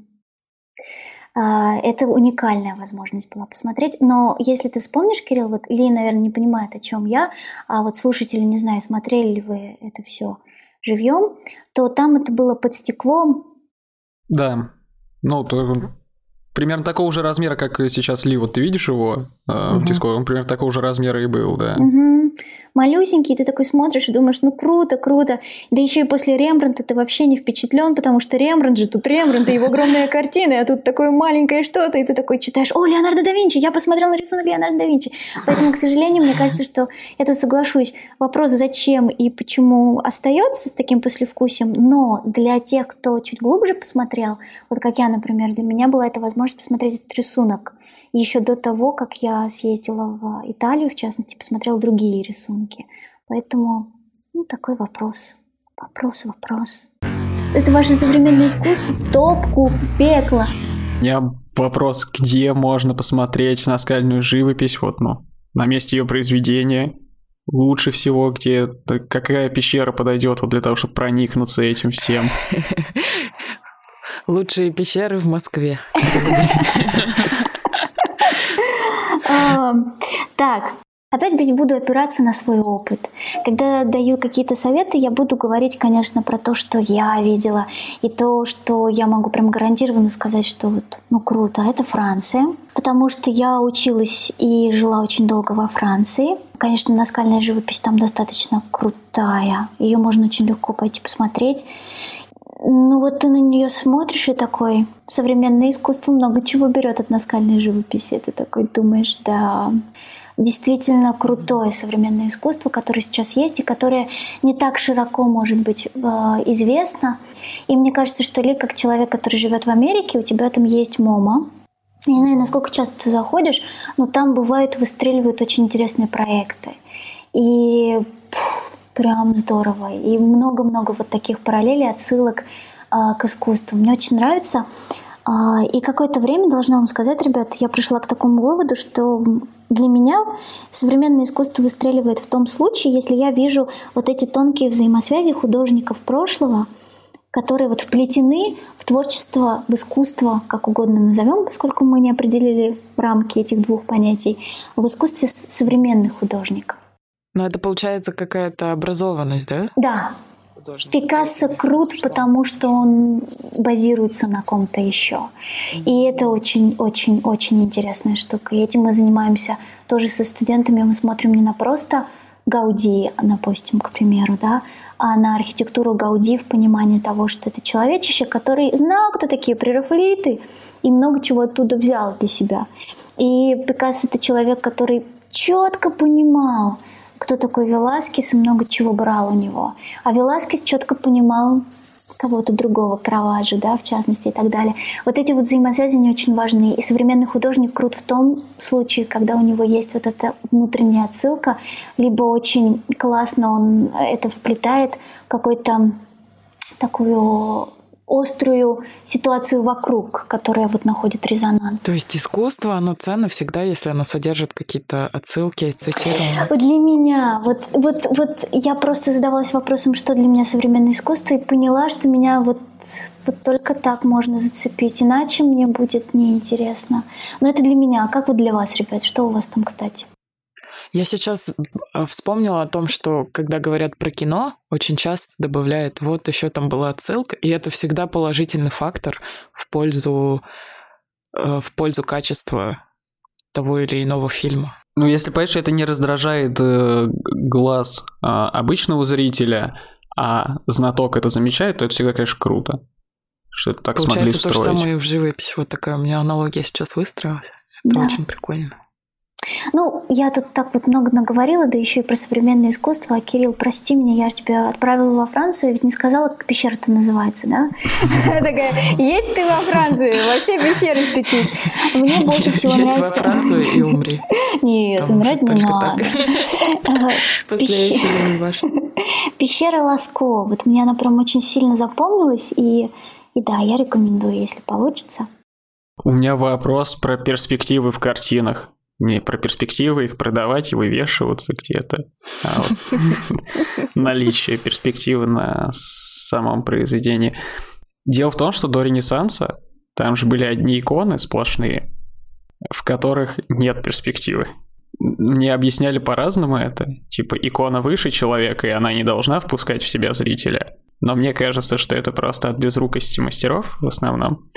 а, это уникальная возможность была посмотреть. Но если ты вспомнишь, Кирилл, вот Ли, наверное, не понимает, о чем я, а вот слушатели, не знаю, смотрели ли вы это все живьем, то там это было под стеклом. Да, ну, то, примерно такого же размера, как сейчас Ли. Вот ты видишь его, Угу. Диско, он примерно такого же размера и был, да. Угу. Малюсенький, ты такой смотришь и думаешь, ну круто, круто. Да еще и после Рембрандта ты вообще не впечатлен, потому что Рембрандт же тут Рембрандт, и его огромная картина, а тут такое маленькое что-то, и ты такой читаешь, о, Леонардо да Винчи, я посмотрел на рисунок Леонардо да Винчи. Поэтому, к сожалению, мне кажется, что я тут соглашусь. Вопрос, зачем и почему остается с таким послевкусием, но для тех, кто чуть глубже посмотрел, вот как я, например, для меня была эта возможность посмотреть этот рисунок еще до того, как я съездила в Италию, в частности, посмотрела другие рисунки. Поэтому ну, такой вопрос. Вопрос, вопрос. Это ваше современное искусство в топку, в пекло. У меня вопрос, где можно посмотреть наскальную живопись, вот, ну, на месте ее произведения, лучше всего, где какая пещера подойдет вот для того, чтобы проникнуться этим всем. [laughs] Лучшие пещеры в Москве. [laughs] Так, Опять буду опираться на свой опыт. Когда даю какие-то советы, я буду говорить, конечно, про то, что я видела, и то, что я могу прям гарантированно сказать, что вот, ну круто, это Франция, потому что я училась и жила очень долго во Франции. Конечно, наскальная живопись там достаточно крутая, ее можно очень легко пойти посмотреть. Ну вот ты на нее смотришь и такой, современное искусство много чего берет от наскальной живописи. Ты такой думаешь, да, действительно крутое современное искусство, которое сейчас есть и которое не так широко может быть э, известно. И мне кажется, что Ли, как человек, который живет в Америке, у тебя там есть МОМА. Я не знаю, насколько часто ты заходишь, но там бывают, выстреливают очень интересные проекты. И прям здорово. И много-много вот таких параллелей, отсылок а, к искусству. Мне очень нравится. А, и какое-то время, должна вам сказать, ребят, я пришла к такому выводу, что для меня современное искусство выстреливает в том случае, если я вижу вот эти тонкие взаимосвязи художников прошлого, которые вот вплетены в творчество, в искусство, как угодно назовем, поскольку мы не определили рамки этих двух понятий, в искусстве современных художников. Но это получается какая-то образованность, да? Да. Пикассо крут, потому что он базируется на ком-то еще. И это очень-очень-очень интересная штука. И этим мы занимаемся тоже со студентами. Мы смотрим не на просто Гауди, допустим, к примеру, да, а на архитектуру Гауди в понимании того, что это человечище, который знал, кто такие прерафаэлиты, и много чего оттуда взял для себя. И Пикассо — это человек, который четко понимал, кто такой Веласкес и много чего брал у него. А Веласкес четко понимал кого-то другого, Караваджо, да, в частности, и так далее. Вот эти вот взаимосвязи не очень важны. И современный художник крут в том случае, когда у него есть вот эта внутренняя отсылка, либо очень классно он это вплетает какой-то такую острую ситуацию вокруг, которая вот находит резонанс. То есть искусство, оно ценно всегда, если оно содержит какие-то отсылки, цитирования? Вот для меня, вот, вот, вот я просто задавалась вопросом, что для меня современное искусство, и поняла, что меня вот, вот только так можно зацепить, иначе мне будет неинтересно. Но это для меня. А как вот для вас, ребят? Что у вас там, кстати? Я сейчас э, вспомнила о том, что когда говорят про кино, очень часто добавляют, вот еще там была отсылка, и это всегда положительный фактор в пользу, э, в пользу качества того или иного фильма. Ну, если, понимаешь, это не раздражает э, глаз э, обычного зрителя, а знаток это замечает, то это всегда, конечно, круто. Что это так Получается, смогли встроить. то же самое и в живописи. Вот такая у меня аналогия сейчас выстроилась. Это да. очень прикольно. Ну, я тут так вот много наговорила, да еще и про современное искусство. А, Кирилл, прости меня, я же тебя отправила во Францию, ведь не сказала, как пещера-то называется, да? Такая, едь ты во Францию, во все пещеры стучись. Мне больше всего нравится... во Францию и умри. Нет, умирать не надо. После Пещера Ласко, вот мне она прям очень сильно запомнилась, и, и да, я рекомендую, если получится. У меня вопрос про перспективы в картинах не про перспективы, их продавать и вывешиваться где-то, а вот [laughs] наличие перспективы на самом произведении. Дело в том, что до Ренессанса там же были одни иконы сплошные, в которых нет перспективы. Мне объясняли по-разному это. Типа икона выше человека, и она не должна впускать в себя зрителя. Но мне кажется, что это просто от безрукости мастеров в основном.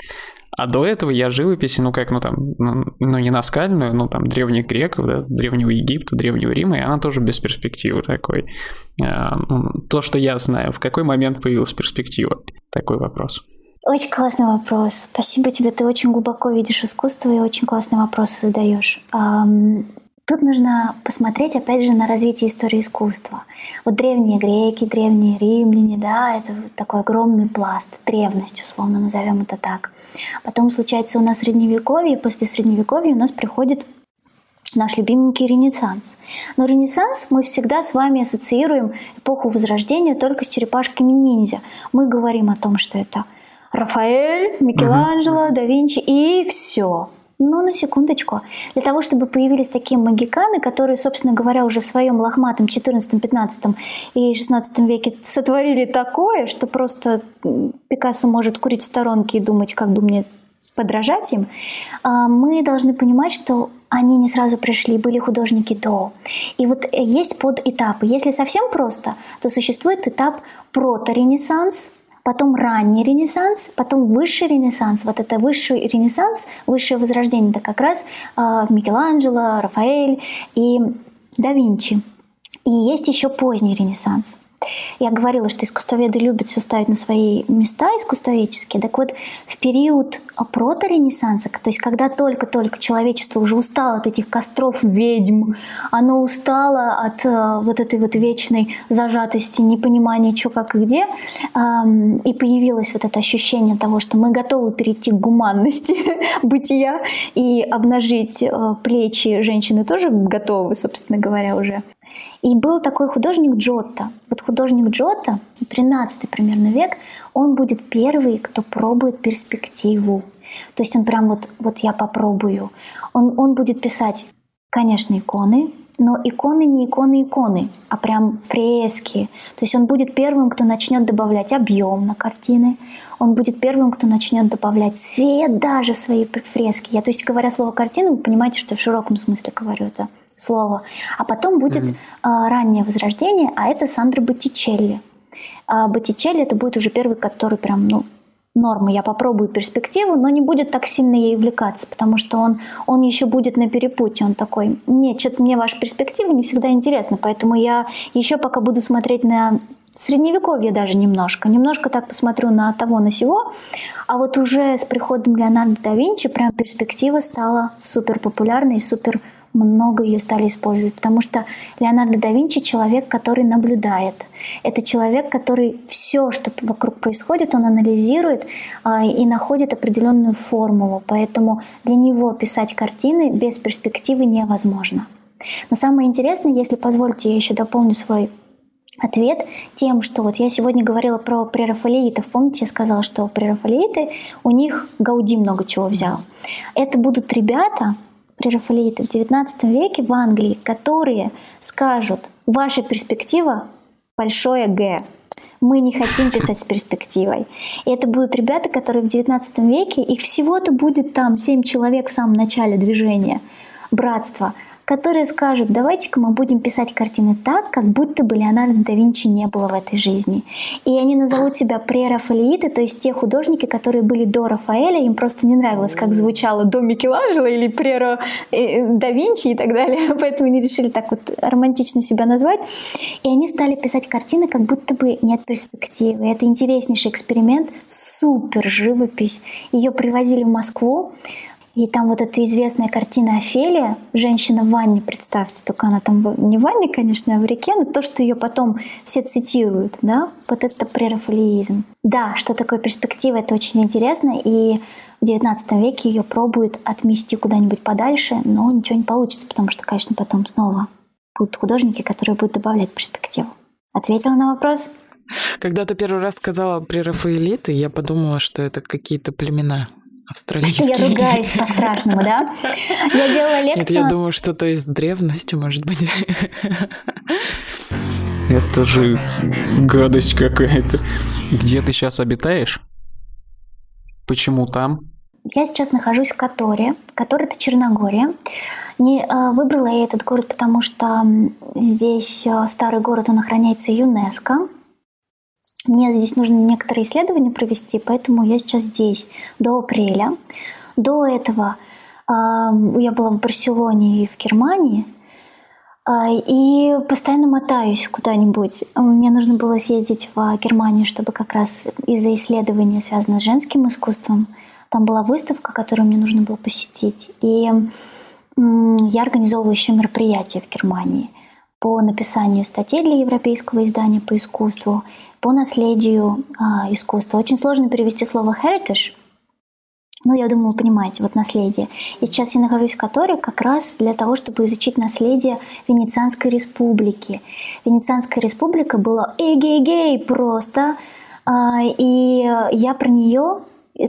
А до этого я живописи, ну как, ну там, ну, ну не наскальную, ну там древних греков, да, древнего Египта, древнего Рима, и она тоже без перспективы такой. А, ну, то, что я знаю, в какой момент появилась перспектива? Такой вопрос. Очень классный вопрос. Спасибо тебе, ты очень глубоко видишь искусство и очень классный вопрос задаешь. Тут нужно посмотреть, опять же, на развитие истории искусства. Вот древние греки, древние римляне, да, это такой огромный пласт, древность, условно назовем это так. Потом случается у нас средневековье, и после средневековья у нас приходит наш любименький Ренессанс. Но Ренессанс мы всегда с вами ассоциируем эпоху Возрождения только с черепашками ниндзя. Мы говорим о том, что это Рафаэль, Микеланджело, да Винчи и все. Но на секундочку. Для того, чтобы появились такие магиканы, которые, собственно говоря, уже в своем лохматом 14, 15 и 16 веке сотворили такое, что просто Пикассо может курить в сторонке и думать, как бы мне подражать им, а, мы должны понимать, что они не сразу пришли, были художники до. И вот есть подэтапы. Если совсем просто, то существует этап проторенессанс, потом ранний Ренессанс, потом высший Ренессанс. Вот это высший Ренессанс, высшее возрождение, это как раз э, Микеланджело, Рафаэль и да Винчи. И есть еще поздний Ренессанс. Я говорила, что искусствоведы любят все ставить на свои места искусствоведческие. Так вот, в период проторенессанса, то есть когда только-только человечество уже устало от этих костров ведьм, оно устало от э, вот этой вот вечной зажатости, непонимания, что, как и где, э, и появилось вот это ощущение того, что мы готовы перейти к гуманности [laughs] бытия и обнажить э, плечи женщины тоже готовы, собственно говоря, уже. И был такой художник Джотто. Вот художник Джотто, 13 примерно век, он будет первый, кто пробует перспективу. То есть он прям вот, вот я попробую. Он, он будет писать, конечно, иконы, но иконы не иконы-иконы, а прям фрески. То есть он будет первым, кто начнет добавлять объем на картины. Он будет первым, кто начнет добавлять цвет даже в свои фрески. Я, то есть, говоря слово картина, вы понимаете, что я в широком смысле говорю это слово. А потом будет mm-hmm. э, раннее возрождение, а это Сандро Боттичелли. А Боттичелли это будет уже первый, который прям, ну, норма, я попробую перспективу, но не будет так сильно ей увлекаться, потому что он, он еще будет на перепутье, он такой, нет, что-то мне ваша перспектива не всегда интересна, поэтому я еще пока буду смотреть на средневековье даже немножко, немножко так посмотрю на того, на сего, а вот уже с приходом Леонардо да Винчи прям перспектива стала супер популярной и супер много ее стали использовать, потому что Леонардо да Винчи человек, который наблюдает. Это человек, который все, что вокруг происходит, он анализирует а, и находит определенную формулу. Поэтому для него писать картины без перспективы невозможно. Но самое интересное, если позволите, я еще дополню свой ответ тем, что вот я сегодня говорила про прерафаэлитов. Помните, я сказала, что прерафаэлиты, у них Гауди много чего взял. Это будут ребята, прерафаэлиты в XIX веке в Англии, которые скажут, ваша перспектива большое Г. Мы не хотим писать с перспективой. И это будут ребята, которые в XIX веке, их всего-то будет там 7 человек в самом начале движения, братства которые скажут, давайте-ка мы будем писать картины так, как будто бы Леонардо да Винчи не было в этой жизни. И они назовут себя прерафаэлиты, то есть те художники, которые были до Рафаэля, им просто не нравилось, как звучало до Микеланджело или преро э, да Винчи и так далее, [laughs] поэтому они решили так вот романтично себя назвать. И они стали писать картины, как будто бы нет перспективы. Это интереснейший эксперимент, супер живопись. Ее привозили в Москву, и там вот эта известная картина Офелия, женщина в ванне, представьте, только она там не в ванне, конечно, а в реке, но то, что ее потом все цитируют, да, вот это прерафалиизм. Да, что такое перспектива, это очень интересно, и в XIX веке ее пробуют отмести куда-нибудь подальше, но ничего не получится, потому что, конечно, потом снова будут художники, которые будут добавлять перспективу. Ответила на вопрос? Когда ты первый раз сказала прерафаэлиты, я подумала, что это какие-то племена австралийский. Я ругаюсь [laughs] по-страшному, да? Я делала лекцию... Нет, я думаю, что-то из древности, может быть. [laughs] Это же гадость какая-то. Где ты сейчас обитаешь? Почему там? Я сейчас нахожусь в Которе. Котор — это Черногория. Не, а, выбрала я этот город, потому что здесь а, старый город, он охраняется ЮНЕСКО. Мне здесь нужно некоторые исследования провести, поэтому я сейчас здесь до апреля. До этого э, я была в Барселоне и в Германии, э, и постоянно мотаюсь куда-нибудь. Мне нужно было съездить в Германию, чтобы как раз из-за исследования, связанного с женским искусством, там была выставка, которую мне нужно было посетить. И я организовывала еще мероприятие в Германии по написанию статей для европейского издания по искусству по наследию а, искусства. Очень сложно перевести слово heritage, ну, я думаю, вы понимаете, вот наследие. И сейчас я нахожусь в Которе как раз для того, чтобы изучить наследие Венецианской республики. Венецианская республика была эгей-гей просто. А, и я про нее,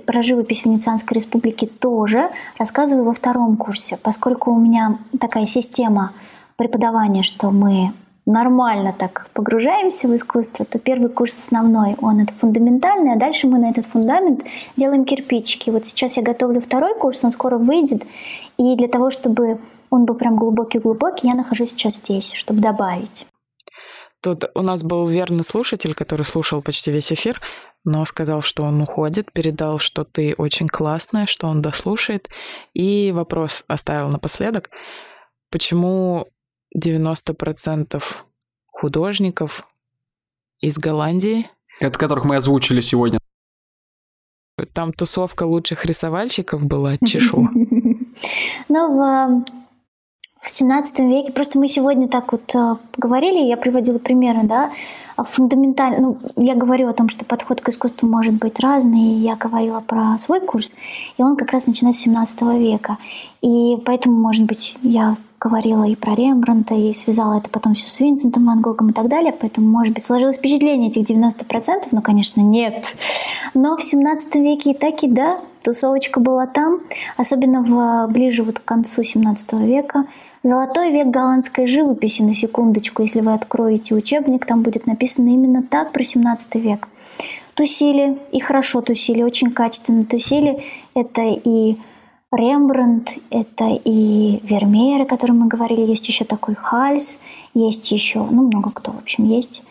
про живопись Венецианской республики тоже рассказываю во втором курсе, поскольку у меня такая система преподавания, что мы нормально так погружаемся в искусство, то первый курс основной, он это фундаментальный, а дальше мы на этот фундамент делаем кирпичики. Вот сейчас я готовлю второй курс, он скоро выйдет, и для того, чтобы он был прям глубокий-глубокий, я нахожусь сейчас здесь, чтобы добавить. Тут у нас был верный слушатель, который слушал почти весь эфир, но сказал, что он уходит, передал, что ты очень классная, что он дослушает. И вопрос оставил напоследок. Почему 90% художников из Голландии. От которых мы озвучили сегодня. Там тусовка лучших рисовальщиков была, чешу. [laughs] Ну, в, в 17 веке, просто мы сегодня так вот э, говорили, я приводила примеры, да, фундаментально, ну, я говорю о том, что подход к искусству может быть разный, и я говорила про свой курс, и он как раз начинается с 17 века. И поэтому, может быть, я говорила и про Рембранта, и связала это потом все с Винсентом Ван Гогом и так далее, поэтому, может быть, сложилось впечатление этих 90%, но, конечно, нет. Но в 17 веке и так и да, тусовочка была там, особенно в, ближе вот к концу 17 века. Золотой век голландской живописи, на секундочку, если вы откроете учебник, там будет написано именно так про 17 век. Тусили, и хорошо тусили, очень качественно тусили. Это и Рембрандт, это и Вермеер, о котором мы говорили, есть еще такой Хальс, есть еще, ну, много кто, в общем, есть.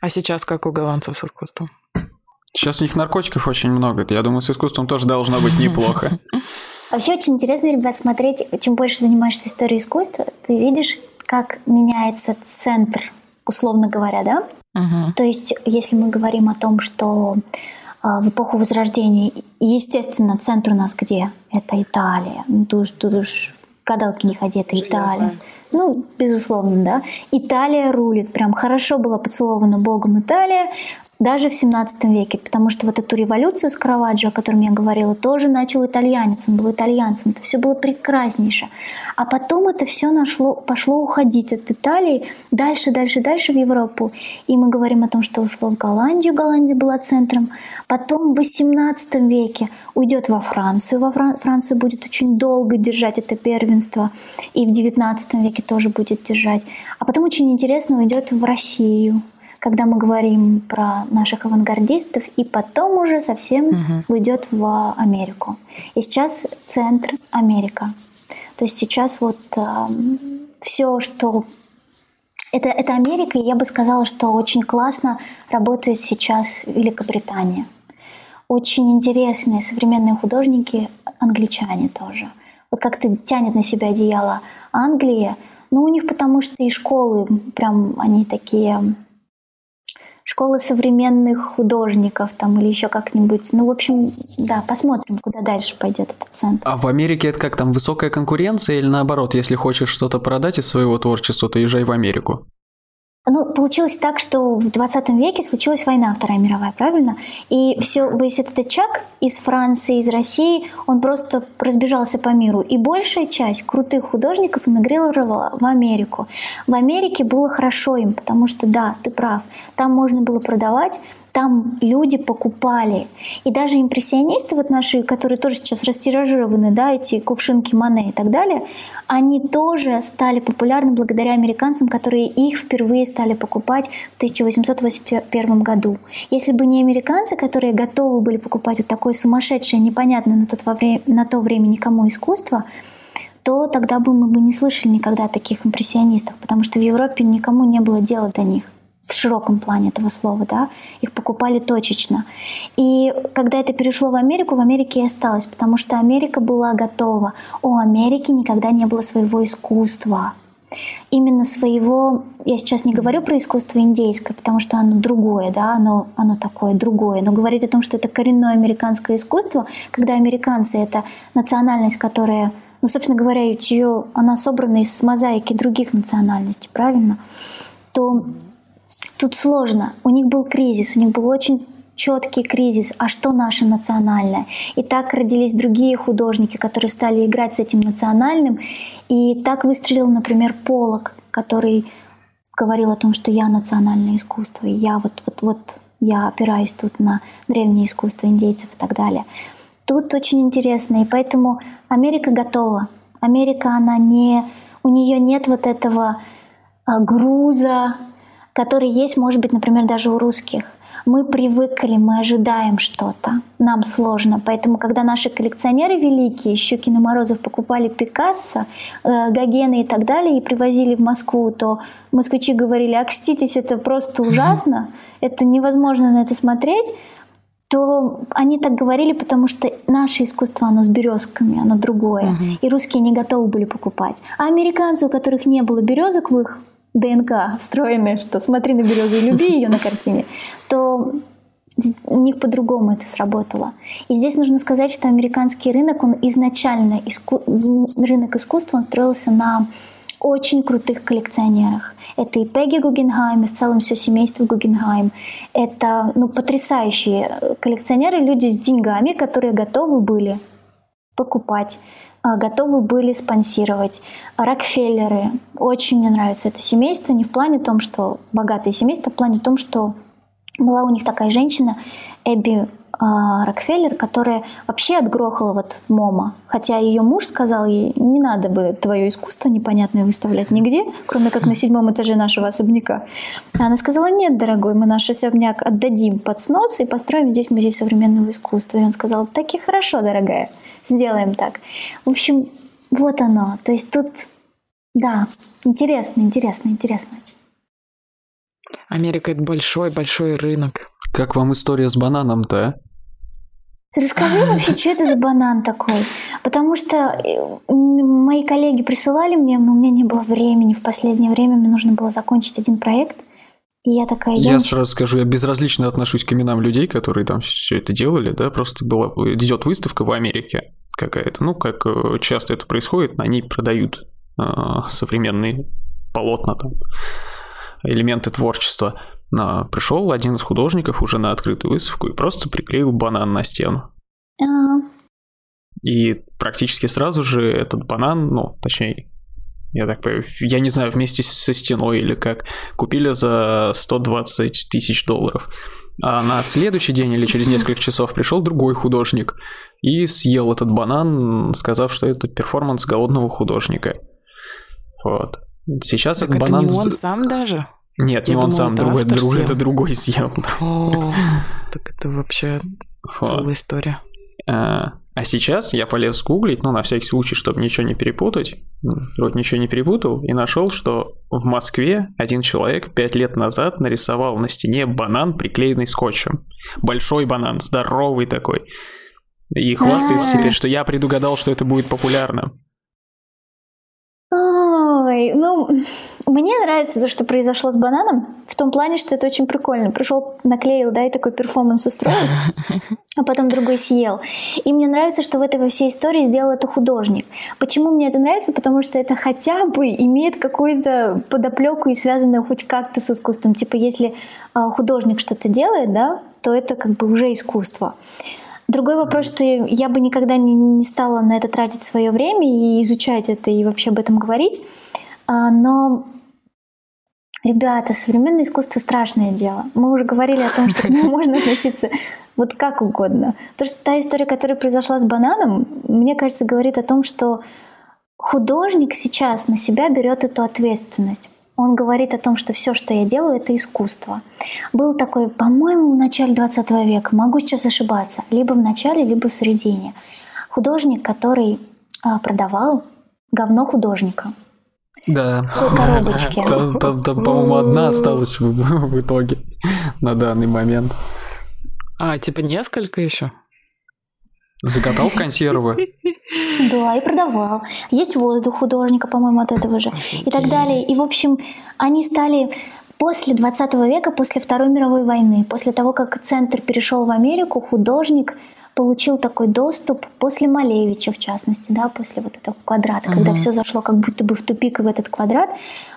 А сейчас как у голландцев с искусством? Сейчас у них наркотиков очень много. Я думаю, с искусством тоже должно быть неплохо. [laughs] Вообще очень интересно, ребят, смотреть, чем больше занимаешься историей искусства, ты видишь, как меняется центр, условно говоря, да? Угу. То есть, если мы говорим о том, что в эпоху Возрождения. Естественно, центр у нас где? Это Италия. Ну, тут, тут уж гадалки не ходи, это Италия. Ну, безусловно, да. Италия рулит. Прям хорошо была поцелована Богом Италия даже в 17 веке, потому что вот эту революцию с Караваджо, о котором я говорила, тоже начал итальянец, он был итальянцем, это все было прекраснейше. А потом это все нашло, пошло уходить от Италии дальше, дальше, дальше в Европу. И мы говорим о том, что ушло в Голландию, Голландия была центром. Потом в 18 веке уйдет во Францию, во Фран... Франция будет очень долго держать это первенство, и в 19 веке тоже будет держать. А потом очень интересно уйдет в Россию, когда мы говорим про наших авангардистов, и потом уже совсем угу. уйдет в Америку. И сейчас центр Америка. То есть сейчас вот э, все, что это, это Америка, и я бы сказала, что очень классно работает сейчас Великобритания. Очень интересные современные художники, англичане тоже. Вот как ты тянет на себя одеяло Англии, ну, у них потому что и школы прям они такие школы современных художников там или еще как-нибудь. Ну, в общем, да, посмотрим, куда дальше пойдет этот центр. А в Америке это как там высокая конкуренция или наоборот, если хочешь что-то продать из своего творчества, то езжай в Америку? Ну, получилось так, что в 20 веке случилась война Вторая мировая, правильно? И все, весь этот очаг из Франции, из России, он просто разбежался по миру. И большая часть крутых художников эмигрировала в Америку. В Америке было хорошо им, потому что, да, ты прав, там можно было продавать там люди покупали. И даже импрессионисты, вот наши, которые тоже сейчас растиражированы, да, эти кувшинки Мане и так далее, они тоже стали популярны благодаря американцам, которые их впервые стали покупать в 1881 году. Если бы не американцы, которые готовы были покупать вот такое сумасшедшее, непонятное на, тот во время, на то время никому искусство, то тогда бы мы бы не слышали никогда таких импрессионистах, потому что в Европе никому не было дела до них. В широком плане этого слова, да, их покупали точечно. И когда это перешло в Америку, в Америке и осталось, потому что Америка была готова. У Америки никогда не было своего искусства. Именно своего, я сейчас не говорю про искусство индейское, потому что оно другое, да, оно, оно такое другое, но говорить о том, что это коренное американское искусство, когда американцы — это национальность, которая, ну, собственно говоря, ее, она собрана из мозаики других национальностей, правильно? То Тут сложно. У них был кризис, у них был очень четкий кризис, а что наше национальное. И так родились другие художники, которые стали играть с этим национальным. И так выстрелил, например, Полок, который говорил о том, что я национальное искусство, и я вот, вот, вот я опираюсь тут на древнее искусство индейцев и так далее. Тут очень интересно, и поэтому Америка готова. Америка, она не, у нее нет вот этого а, груза который есть, может быть, например, даже у русских. Мы привыкли, мы ожидаем что-то, нам сложно. Поэтому, когда наши коллекционеры великие, Щукин и Морозов, покупали Пикассо, э, Гогена и так далее, и привозили в Москву, то москвичи говорили, окститесь, это просто [laughs] ужасно, это невозможно на это смотреть, то они так говорили, потому что наше искусство, оно с березками, оно другое. Uh-huh. И русские не готовы были покупать. А американцы, у которых не было березок в их ДНК встроенное, что смотри на березу и люби ее на картине, то у них по-другому это сработало. И здесь нужно сказать, что американский рынок, он изначально, иску... рынок искусства, он строился на очень крутых коллекционерах. Это и Пегги Гугенхайм, и в целом все семейство Гугенхайм. Это ну, потрясающие коллекционеры, люди с деньгами, которые готовы были покупать готовы были спонсировать. Рокфеллеры. Очень мне нравится это семейство. Не в плане том, что богатое семейство, а в плане том, что была у них такая женщина, Эбби а, Рокфеллер, которая вообще отгрохала вот Мома. Хотя ее муж сказал ей, не надо бы твое искусство непонятное выставлять нигде, кроме как на седьмом этаже нашего особняка. А она сказала, нет, дорогой, мы наш особняк отдадим под снос и построим здесь музей современного искусства. И он сказал, так и хорошо, дорогая, сделаем так. В общем, вот оно. То есть тут, да, интересно, интересно, интересно. Америка — это большой-большой рынок. Как вам история с бананом-то, а? Расскажи [laughs] вообще, что это за банан такой? Потому что э, мои коллеги присылали мне, но у меня не было времени. В последнее время мне нужно было закончить один проект. И я такая... Я, я сразу скажу, я безразлично отношусь к именам людей, которые там все это делали, да, просто была, идет выставка в Америке какая-то, ну, как э, часто это происходит, на ней продают э, современные полотна там, элементы творчества. А, пришел один из художников уже на открытую выставку и просто приклеил банан на стену. А. И практически сразу же этот банан, ну, точнее, я так понимаю, я не знаю, вместе со стеной или как, купили за 120 тысяч долларов. А на следующий день или через несколько [laughs] часов пришел другой художник и съел этот банан, сказав, что это перформанс голодного художника. Вот. Сейчас так этот это банан... не он сам даже? Нет, Я не он сам, это другой, другой, это другой съел. О, [laughs] так это вообще целая история. А, а сейчас я полез гуглить, ну, на всякий случай, чтобы ничего не перепутать. Вроде ничего не перепутал. И нашел, что в Москве один человек пять лет назад нарисовал на стене банан, приклеенный скотчем. Большой банан, здоровый такой. И хвастается теперь, [laughs] что я предугадал, что это будет популярно. Ой, ну, [laughs] мне нравится то, что произошло с бананом, в том плане, что это очень прикольно. Пришел, наклеил, да, и такой перформанс устроил, [laughs] а потом другой съел. И мне нравится, что в этой во всей истории сделал это художник. Почему мне это нравится? Потому что это хотя бы имеет какую-то подоплеку и связанную хоть как-то с искусством. Типа, если а, художник что-то делает, да, то это как бы уже искусство. Другой вопрос, что я бы никогда не, не стала на это тратить свое время и изучать это и вообще об этом говорить. А, но Ребята, современное искусство страшное дело. Мы уже говорили о том, что к нему [laughs] можно относиться вот как угодно. То, что та история, которая произошла с бананом, мне кажется, говорит о том, что художник сейчас на себя берет эту ответственность. Он говорит о том, что все, что я делаю, это искусство. Был такой, по-моему, в начале 20 века, могу сейчас ошибаться, либо в начале, либо в середине. Художник, который а, продавал говно художника. Да. Там, там, там, по-моему, одна осталась в, в итоге на данный момент. А, типа несколько еще? В консервы. [laughs] Да, и продавал. Есть воздух художника, по-моему, от этого же. И так далее. И, в общем, они стали после 20 века, после Второй мировой войны, после того, как центр перешел в Америку, художник получил такой доступ после Малевича, в частности, да, после вот этого квадрата, uh-huh. когда все зашло как будто бы в тупик в этот квадрат,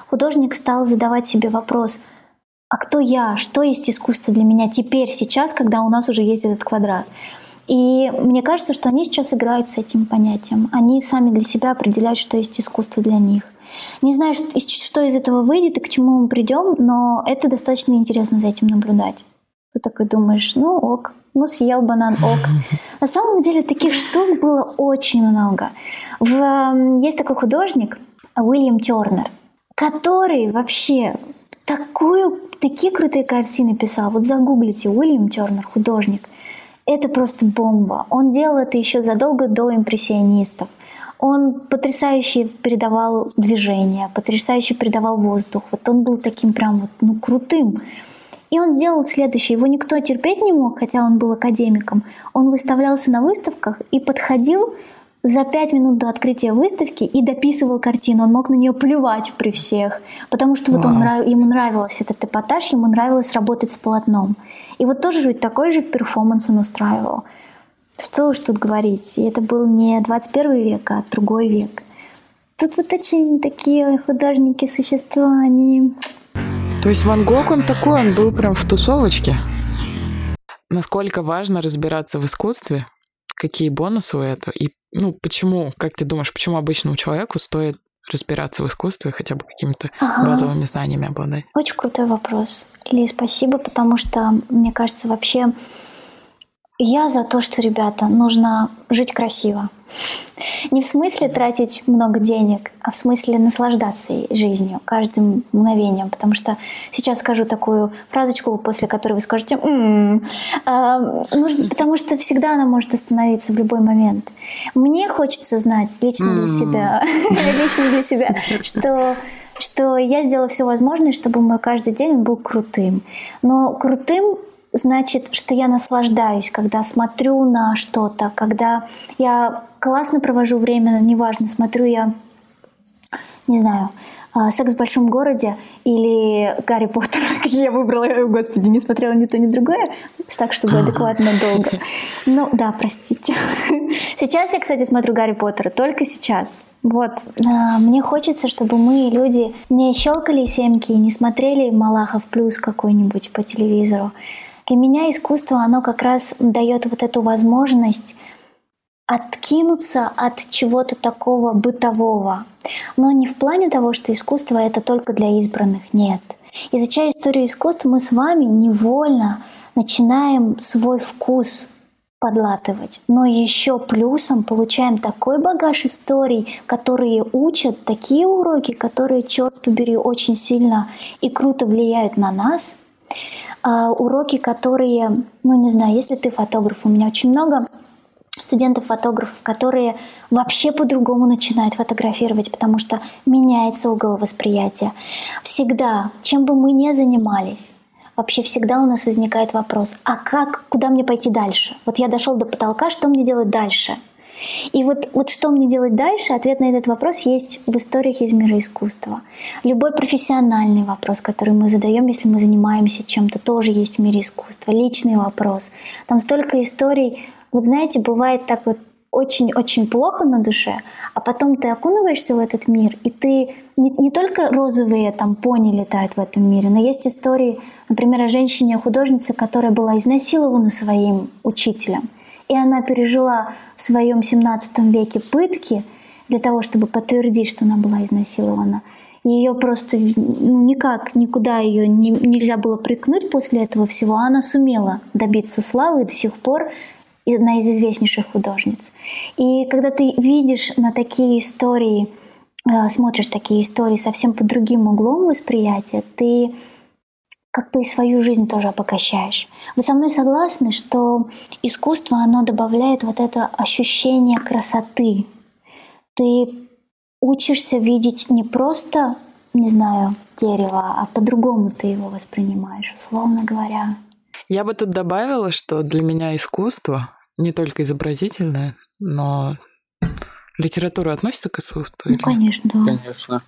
художник стал задавать себе вопрос, а кто я, что есть искусство для меня теперь, сейчас, когда у нас уже есть этот квадрат. И мне кажется, что они сейчас играют с этим понятием. Они сами для себя определяют, что есть искусство для них. Не знаю, что из этого выйдет и к чему мы придем, но это достаточно интересно за этим наблюдать. Ты такой думаешь, ну ок, ну съел банан, ок. [laughs] На самом деле таких штук было очень много. В, есть такой художник Уильям Тернер, который вообще такую, такие крутые картины писал. Вот загуглите, Уильям Тернер, художник. Это просто бомба. Он делал это еще задолго до импрессионистов. Он потрясающе передавал движение, потрясающе передавал воздух. Вот он был таким прям вот, ну, крутым. И он делал следующее. Его никто терпеть не мог, хотя он был академиком. Он выставлялся на выставках и подходил за пять минут до открытия выставки и дописывал картину. Он мог на нее плевать при всех, потому что вот он, ему нравился этот эпатаж, ему нравилось работать с полотном. И вот тоже ведь такой же перформанс он устраивал. Что уж тут говорить. И это был не 21 век, а другой век. Тут вот очень такие художники, существа, они... То есть Ван Гог, он такой, он был прям в тусовочке? Насколько важно разбираться в искусстве? Какие бонусы у этого? И ну, почему, как ты думаешь, почему обычному человеку стоит разбираться в искусстве, хотя бы какими-то ага. базовыми знаниями обладать? Очень крутой вопрос. Или спасибо, потому что, мне кажется, вообще я за то, что, ребята, нужно жить красиво. Не в смысле тратить много денег, а в смысле наслаждаться жизнью, каждым мгновением. Потому что сейчас скажу такую фразочку, после которой вы скажете «м-м-м», а, нужно, [laughs] потому что всегда она может остановиться в любой момент. Мне хочется знать лично для себя, [laughs] лично для себя, [laughs] что что я сделала все возможное, чтобы мой каждый день был крутым. Но крутым значит, что я наслаждаюсь, когда смотрю на что-то, когда я классно провожу время, неважно, смотрю я, не знаю, а, «Секс в большом городе» или «Гарри Поттер». [laughs] Я выбрала, господи, не смотрела ни то, ни другое, так, чтобы адекватно долго. [laughs] Ну, да, простите. [laughs] Сейчас я, кстати, смотрю «Гарри Поттера», только сейчас. Вот, а, мне хочется, чтобы мы, люди, не щелкали семки и не смотрели «Малахов плюс» какой-нибудь по телевизору, для меня искусство, оно как раз дает вот эту возможность откинуться от чего-то такого бытового. Но не в плане того, что искусство это только для избранных, нет. Изучая историю искусства, мы с вами невольно начинаем свой вкус подлатывать. Но еще плюсом получаем такой багаж историй, которые учат, такие уроки, которые, черт побери, очень сильно и круто влияют на нас, а, уроки, которые, ну не знаю, если ты фотограф, у меня очень много студентов-фотографов, которые вообще по-другому начинают фотографировать, потому что меняется угол восприятия. Всегда, чем бы мы ни занимались, вообще всегда у нас возникает вопрос, а как, куда мне пойти дальше? Вот я дошел до потолка, что мне делать дальше? И вот, вот что мне делать дальше, ответ на этот вопрос есть в историях из мира искусства. Любой профессиональный вопрос, который мы задаем, если мы занимаемся чем-то, тоже есть в мире искусства. Личный вопрос. Там столько историй. Вот знаете, бывает так вот очень-очень плохо на душе, а потом ты окунываешься в этот мир, и ты не, не только розовые там пони летают в этом мире, но есть истории, например, о женщине-художнице, которая была изнасилована своим учителем. И она пережила в своем 17 веке пытки для того, чтобы подтвердить, что она была изнасилована. Ее просто ну, никак, никуда ее не, нельзя было приткнуть после этого всего. Она сумела добиться славы и до сих пор одна из известнейших художниц. И когда ты видишь на такие истории, э, смотришь такие истории совсем под другим углом восприятия, ты как бы и свою жизнь тоже обогащаешь. Вы со мной согласны, что искусство, оно добавляет вот это ощущение красоты. Ты учишься видеть не просто, не знаю, дерево, а по-другому ты его воспринимаешь, условно говоря. Я бы тут добавила, что для меня искусство не только изобразительное, но литература относится к искусству? Ну, конечно, да. Конечно.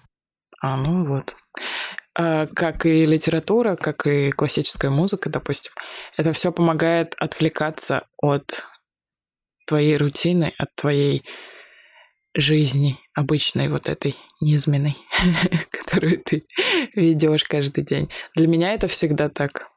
А, ну вот. А, как и литература, как и классическая музыка, допустим, это все помогает отвлекаться от твоей рутины, от твоей жизни обычной вот этой низменной, [laughs] которую ты [laughs] ведешь каждый день. Для меня это всегда так.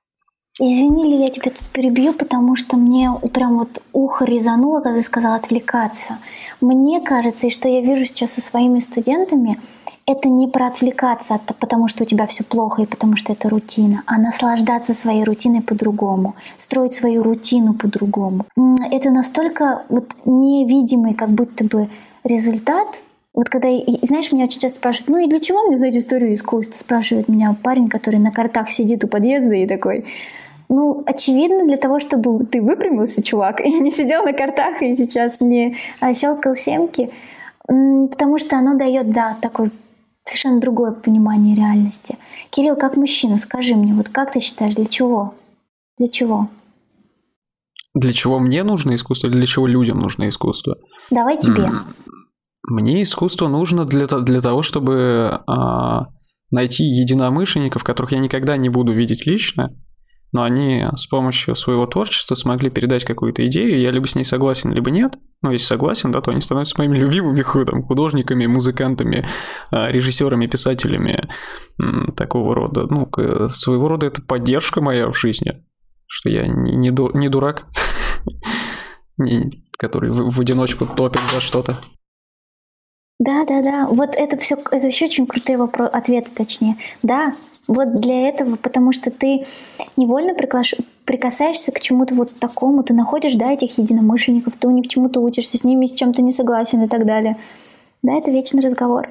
Извини, я тебя тут перебью, потому что мне прям вот ухо резануло, когда ты сказала отвлекаться. Мне кажется, и что я вижу сейчас со своими студентами, это не про отвлекаться, от, потому что у тебя все плохо и потому что это рутина, а наслаждаться своей рутиной по-другому, строить свою рутину по-другому. Это настолько вот невидимый, как будто бы результат. Вот когда, знаешь, меня очень часто спрашивают, ну и для чего мне знать историю искусства? Спрашивает меня парень, который на картах сидит у подъезда и такой, ну, очевидно, для того, чтобы ты выпрямился, чувак, и не сидел на картах и сейчас не щелкал семки, потому что оно дает, да, такой совершенно другое понимание реальности. Кирилл, как мужчина, скажи мне, вот как ты считаешь, для чего? Для чего? Для чего мне нужно искусство или для чего людям нужно искусство? Давай тебе. Мне искусство нужно для, для того, чтобы а, найти единомышленников, которых я никогда не буду видеть лично, но они с помощью своего творчества смогли передать какую-то идею, я либо с ней согласен, либо нет. Но если согласен, да, то они становятся моими любимыми [laughs] там, художниками, музыкантами, а, режиссерами, писателями такого рода. Ну, своего рода это поддержка моя в жизни, что я не, не, не дурак, [laughs] который в одиночку топит за что-то. Да, да, да. Вот это все, это еще очень крутые вопросы, ответы, точнее. Да, вот для этого, потому что ты невольно приглаш... прикасаешься к чему-то вот такому, ты находишь, да, этих единомышленников, ты у них чему-то учишься, с ними с чем-то не согласен и так далее. Да, это вечный разговор.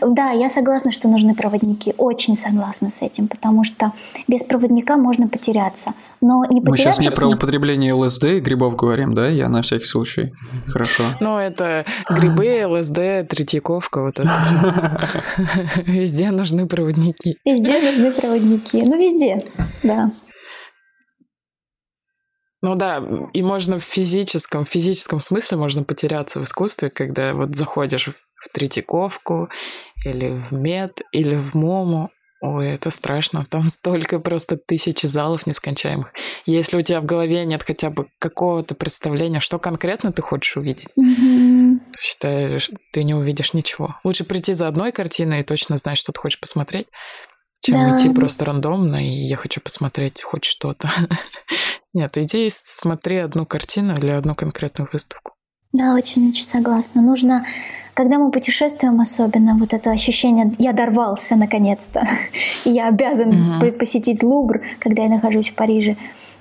Да, я согласна, что нужны проводники. Очень согласна с этим, потому что без проводника можно потеряться. Но не потеряться... Мы сейчас не про употребление ЛСД и грибов говорим, да? Я на всякий случай. [laughs] Хорошо. Ну, это грибы, ЛСД, Третьяковка, вот это [laughs] Везде нужны проводники. Везде нужны проводники. Ну, везде, да. Ну да, и можно в физическом, в физическом смысле можно потеряться в искусстве, когда вот заходишь в Третьяковку или в Мед или в Мому. Ой, это страшно. Там [laughs] столько просто тысячи залов нескончаемых. Если у тебя в голове нет хотя бы какого-то представления, что конкретно ты хочешь увидеть, mm-hmm. то считаешь, ты не увидишь ничего. Лучше прийти за одной картиной и точно знать, что ты хочешь посмотреть, чем да. идти просто рандомно, и я хочу посмотреть хоть что-то. [laughs] Нет, иди и смотри одну картину или одну конкретную выставку. Да, очень-очень согласна. Нужно, когда мы путешествуем особенно, вот это ощущение «я дорвался наконец-то», [laughs] и я обязан угу. посетить Лувр, когда я нахожусь в Париже,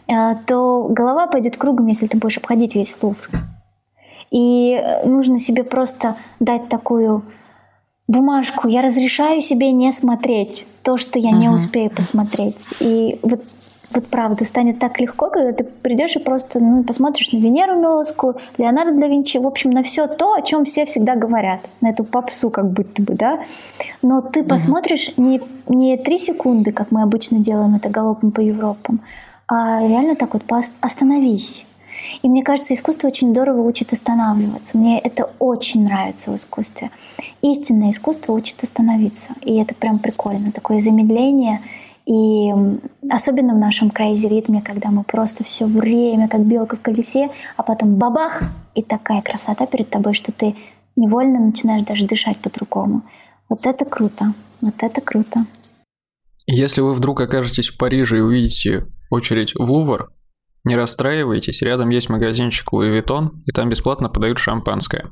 э, то голова пойдет кругом, если ты будешь обходить весь Лувр. И э, нужно себе просто дать такую бумажку. Я разрешаю себе не смотреть то, что я uh-huh. не успею посмотреть. И вот, вот правда, станет так легко, когда ты придешь и просто ну, посмотришь на Венеру Милосскую, Леонардо да Винчи, в общем, на все то, о чем все всегда говорят, на эту попсу как будто бы, да. Но ты uh-huh. посмотришь не, не три секунды, как мы обычно делаем это галопом по Европам, а реально так вот остановись и мне кажется, искусство очень здорово учит останавливаться. Мне это очень нравится в искусстве. Истинное искусство учит остановиться. И это прям прикольно. Такое замедление. И особенно в нашем crazy ритме, когда мы просто все время как белка в колесе, а потом бабах, и такая красота перед тобой, что ты невольно начинаешь даже дышать по-другому. Вот это круто. Вот это круто. Если вы вдруг окажетесь в Париже и увидите очередь в Лувр, не расстраивайтесь, рядом есть магазинчик Louis Vuitton, и там бесплатно подают шампанское.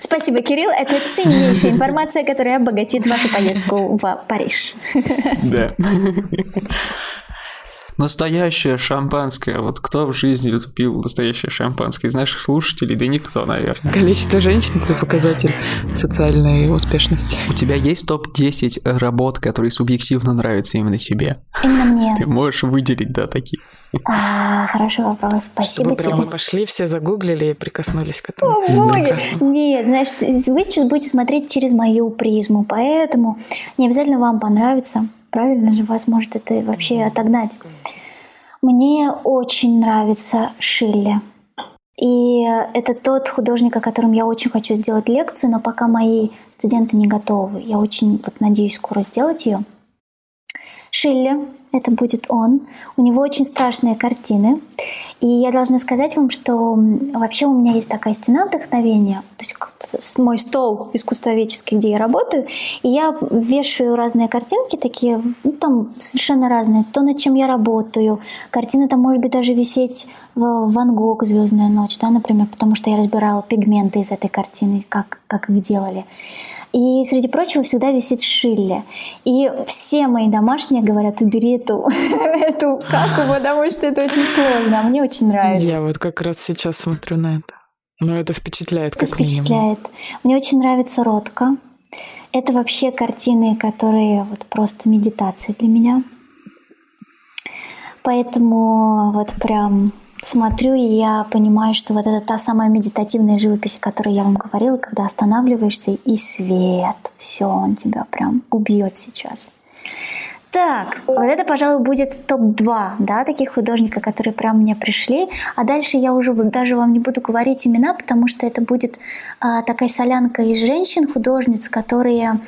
Спасибо, Кирилл. Это ценнейшая информация, которая обогатит вашу поездку в Париж. Да. Настоящее шампанское. Вот кто в жизни пил настоящее шампанское? Из наших слушателей? Да никто, наверное. Количество женщин – это показатель социальной успешности. У тебя есть топ-10 работ, которые субъективно нравятся именно тебе? Именно мне. Ты можешь выделить, да, такие? А, хороший вопрос. Спасибо Чтобы тебе. мы пошли, все загуглили и прикоснулись к этому. О, боги. Нет, значит, вы сейчас будете смотреть через мою призму, поэтому не обязательно вам понравится. Правильно же вас может это вообще отогнать. Мне очень нравится Шилли. И это тот художник, о котором я очень хочу сделать лекцию, но пока мои студенты не готовы. Я очень вот, надеюсь скоро сделать ее. Шилли, это будет он. У него очень страшные картины. И я должна сказать вам, что вообще у меня есть такая стена вдохновения, то есть мой стол искусствоведческий, где я работаю, и я вешаю разные картинки такие, ну, там совершенно разные, то, над чем я работаю. Картина там может быть даже висеть в Ван Гог «Звездная ночь», да, например, потому что я разбирала пигменты из этой картины, как, как их делали. И среди прочего всегда висит Шилли. И все мои домашние говорят, убери эту, [laughs] эту каку, потому что это очень сложно. А мне очень нравится. Я вот как раз сейчас смотрю на это. Но это впечатляет, это как впечатляет. минимум. Мне очень нравится Ротка. Это вообще картины, которые вот просто медитация для меня. Поэтому вот прям смотрю, и я понимаю, что вот это та самая медитативная живопись, о которой я вам говорила, когда останавливаешься, и свет, все, он тебя прям убьет сейчас. Так, вот это, пожалуй, будет топ-2, да, таких художников, которые прям мне пришли. А дальше я уже даже вам не буду говорить имена, потому что это будет а, такая солянка из женщин, художниц, которые,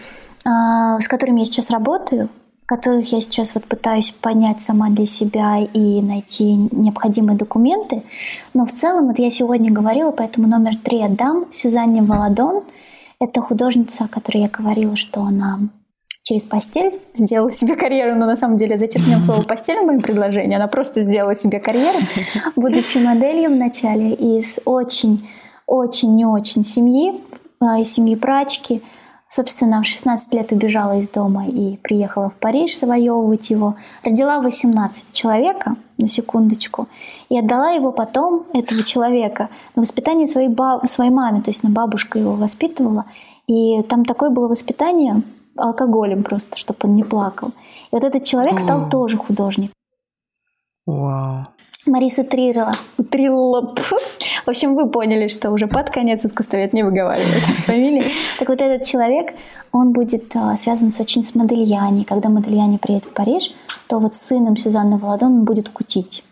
а, с которыми я сейчас работаю, которых я сейчас вот пытаюсь понять сама для себя и найти необходимые документы. Но в целом, вот я сегодня говорила, поэтому номер три отдам Сюзанне Володон. Это художница, о которой я говорила, что она через постель сделала себе карьеру, но на самом деле зачеркнем слово [laughs] «постель» в моем предложении. Она просто сделала себе карьеру, будучи моделью вначале из очень-очень не очень семьи, а, из семьи прачки – Собственно, в 16 лет убежала из дома и приехала в Париж завоевывать его. Родила 18 человека, на секундочку, и отдала его потом, этого человека, на воспитание своей, баб... своей маме, то есть на бабушка его воспитывала. И там такое было воспитание алкоголем просто, чтобы он не плакал. И вот этот человек стал mm. тоже художник. Вау. Мариса Трирла. Трилла. В общем, вы поняли, что уже под конец искусствовед не выговаривает [laughs] фамилии. Так вот этот человек, он будет а, связан с очень с Модельяни. Когда Модельяни приедет в Париж, то вот с сыном Сюзанны Володон он будет кутить.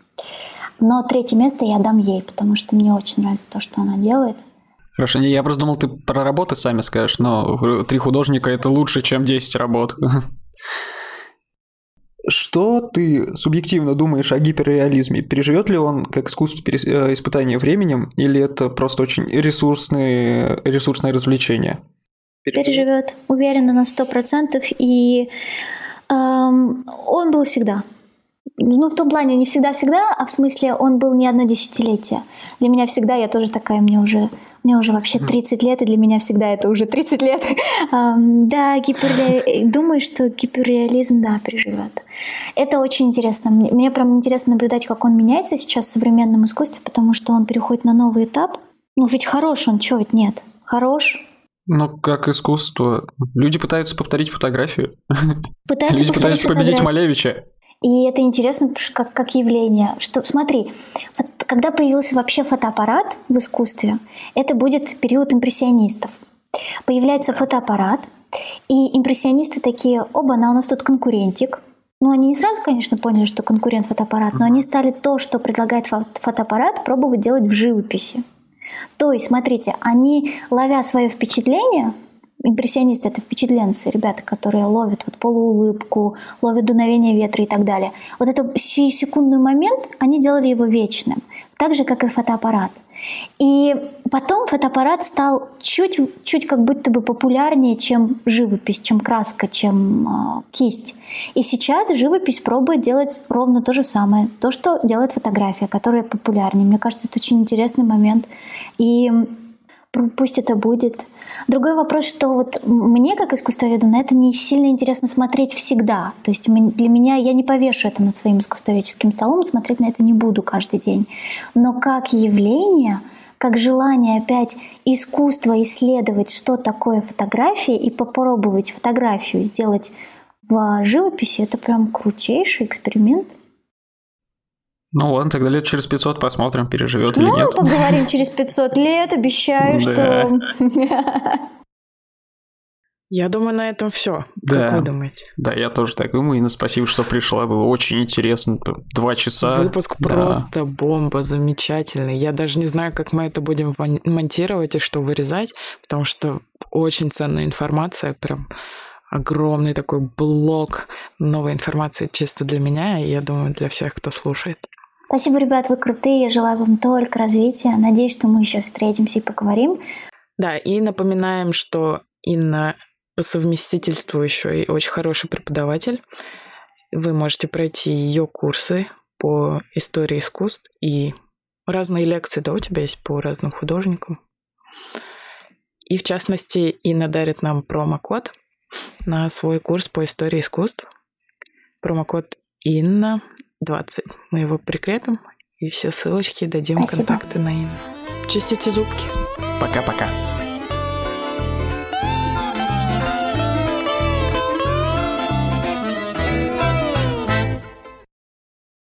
Но третье место я дам ей, потому что мне очень нравится то, что она делает. Хорошо, я просто думал, ты про работы сами скажешь, но три художника это лучше, чем 10 работ. [laughs] Что ты субъективно думаешь о гиперреализме? Переживет ли он как искусство э, испытания временем, или это просто очень ресурсные, ресурсное развлечение? Переживет, уверена на сто процентов, и эм, он был всегда. Ну, в том плане, не всегда-всегда, а в смысле, он был не одно десятилетие. Для меня всегда, я тоже такая, мне уже мне уже вообще 30 лет, и для меня всегда это уже 30 лет. [laughs] Да, гиперре... думаю, что гиперреализм, да, переживет. Это очень интересно. Мне, мне прям интересно наблюдать, как он меняется сейчас в современном искусстве, потому что он переходит на новый этап. Ну, ведь хорош он, чего ведь нет? Хорош, ну, как искусство. Люди пытаются повторить фотографию. Пытаются Люди пытаются победить Малевича. И это интересно как, как явление. Что, смотри, вот когда появился вообще фотоаппарат в искусстве, это будет период импрессионистов. Появляется фотоаппарат, и импрессионисты такие, оба, на у нас тут конкурентик. Ну, они не сразу, конечно, поняли, что конкурент фотоаппарат, но они стали то, что предлагает фотоаппарат, пробовать делать в живописи. То есть, смотрите, они, ловя свое впечатление, импрессионисты — это впечатленцы, ребята, которые ловят вот полуулыбку, ловят дуновение ветра и так далее. Вот этот секундный момент, они делали его вечным, так же, как и фотоаппарат. И потом фотоаппарат стал чуть, чуть как будто бы популярнее, чем живопись, чем краска, чем э, кисть. И сейчас живопись пробует делать ровно то же самое, то, что делает фотография, которая популярнее. Мне кажется, это очень интересный момент. И пусть это будет. Другой вопрос, что вот мне, как искусствоведу, на это не сильно интересно смотреть всегда. То есть для меня, я не повешу это над своим искусствоведческим столом, смотреть на это не буду каждый день. Но как явление, как желание опять искусство исследовать, что такое фотография, и попробовать фотографию сделать в живописи, это прям крутейший эксперимент. Ну ладно, тогда лет через 500 посмотрим, переживет ну, или нет. Ну, поговорим через 500 лет, обещаю, что... Я думаю, на этом все. Да. Как вы думаете? Да, я тоже так думаю. Инна, спасибо, что пришла. Было очень интересно. Два часа. Выпуск да. просто бомба, замечательный. Я даже не знаю, как мы это будем монтировать и что вырезать, потому что очень ценная информация. Прям огромный такой блок новой информации чисто для меня, и я думаю, для всех, кто слушает. Спасибо, ребят, вы крутые. Я желаю вам только развития. Надеюсь, что мы еще встретимся и поговорим. Да, и напоминаем, что Инна по совместительству еще и очень хороший преподаватель. Вы можете пройти ее курсы по истории искусств и разные лекции, да, у тебя есть по разным художникам. И в частности, Инна дарит нам промокод на свой курс по истории искусств. Промокод Инна 20. Мы его прикрепим и все ссылочки дадим, Спасибо. контакты на Инну. Чистите зубки. Пока-пока.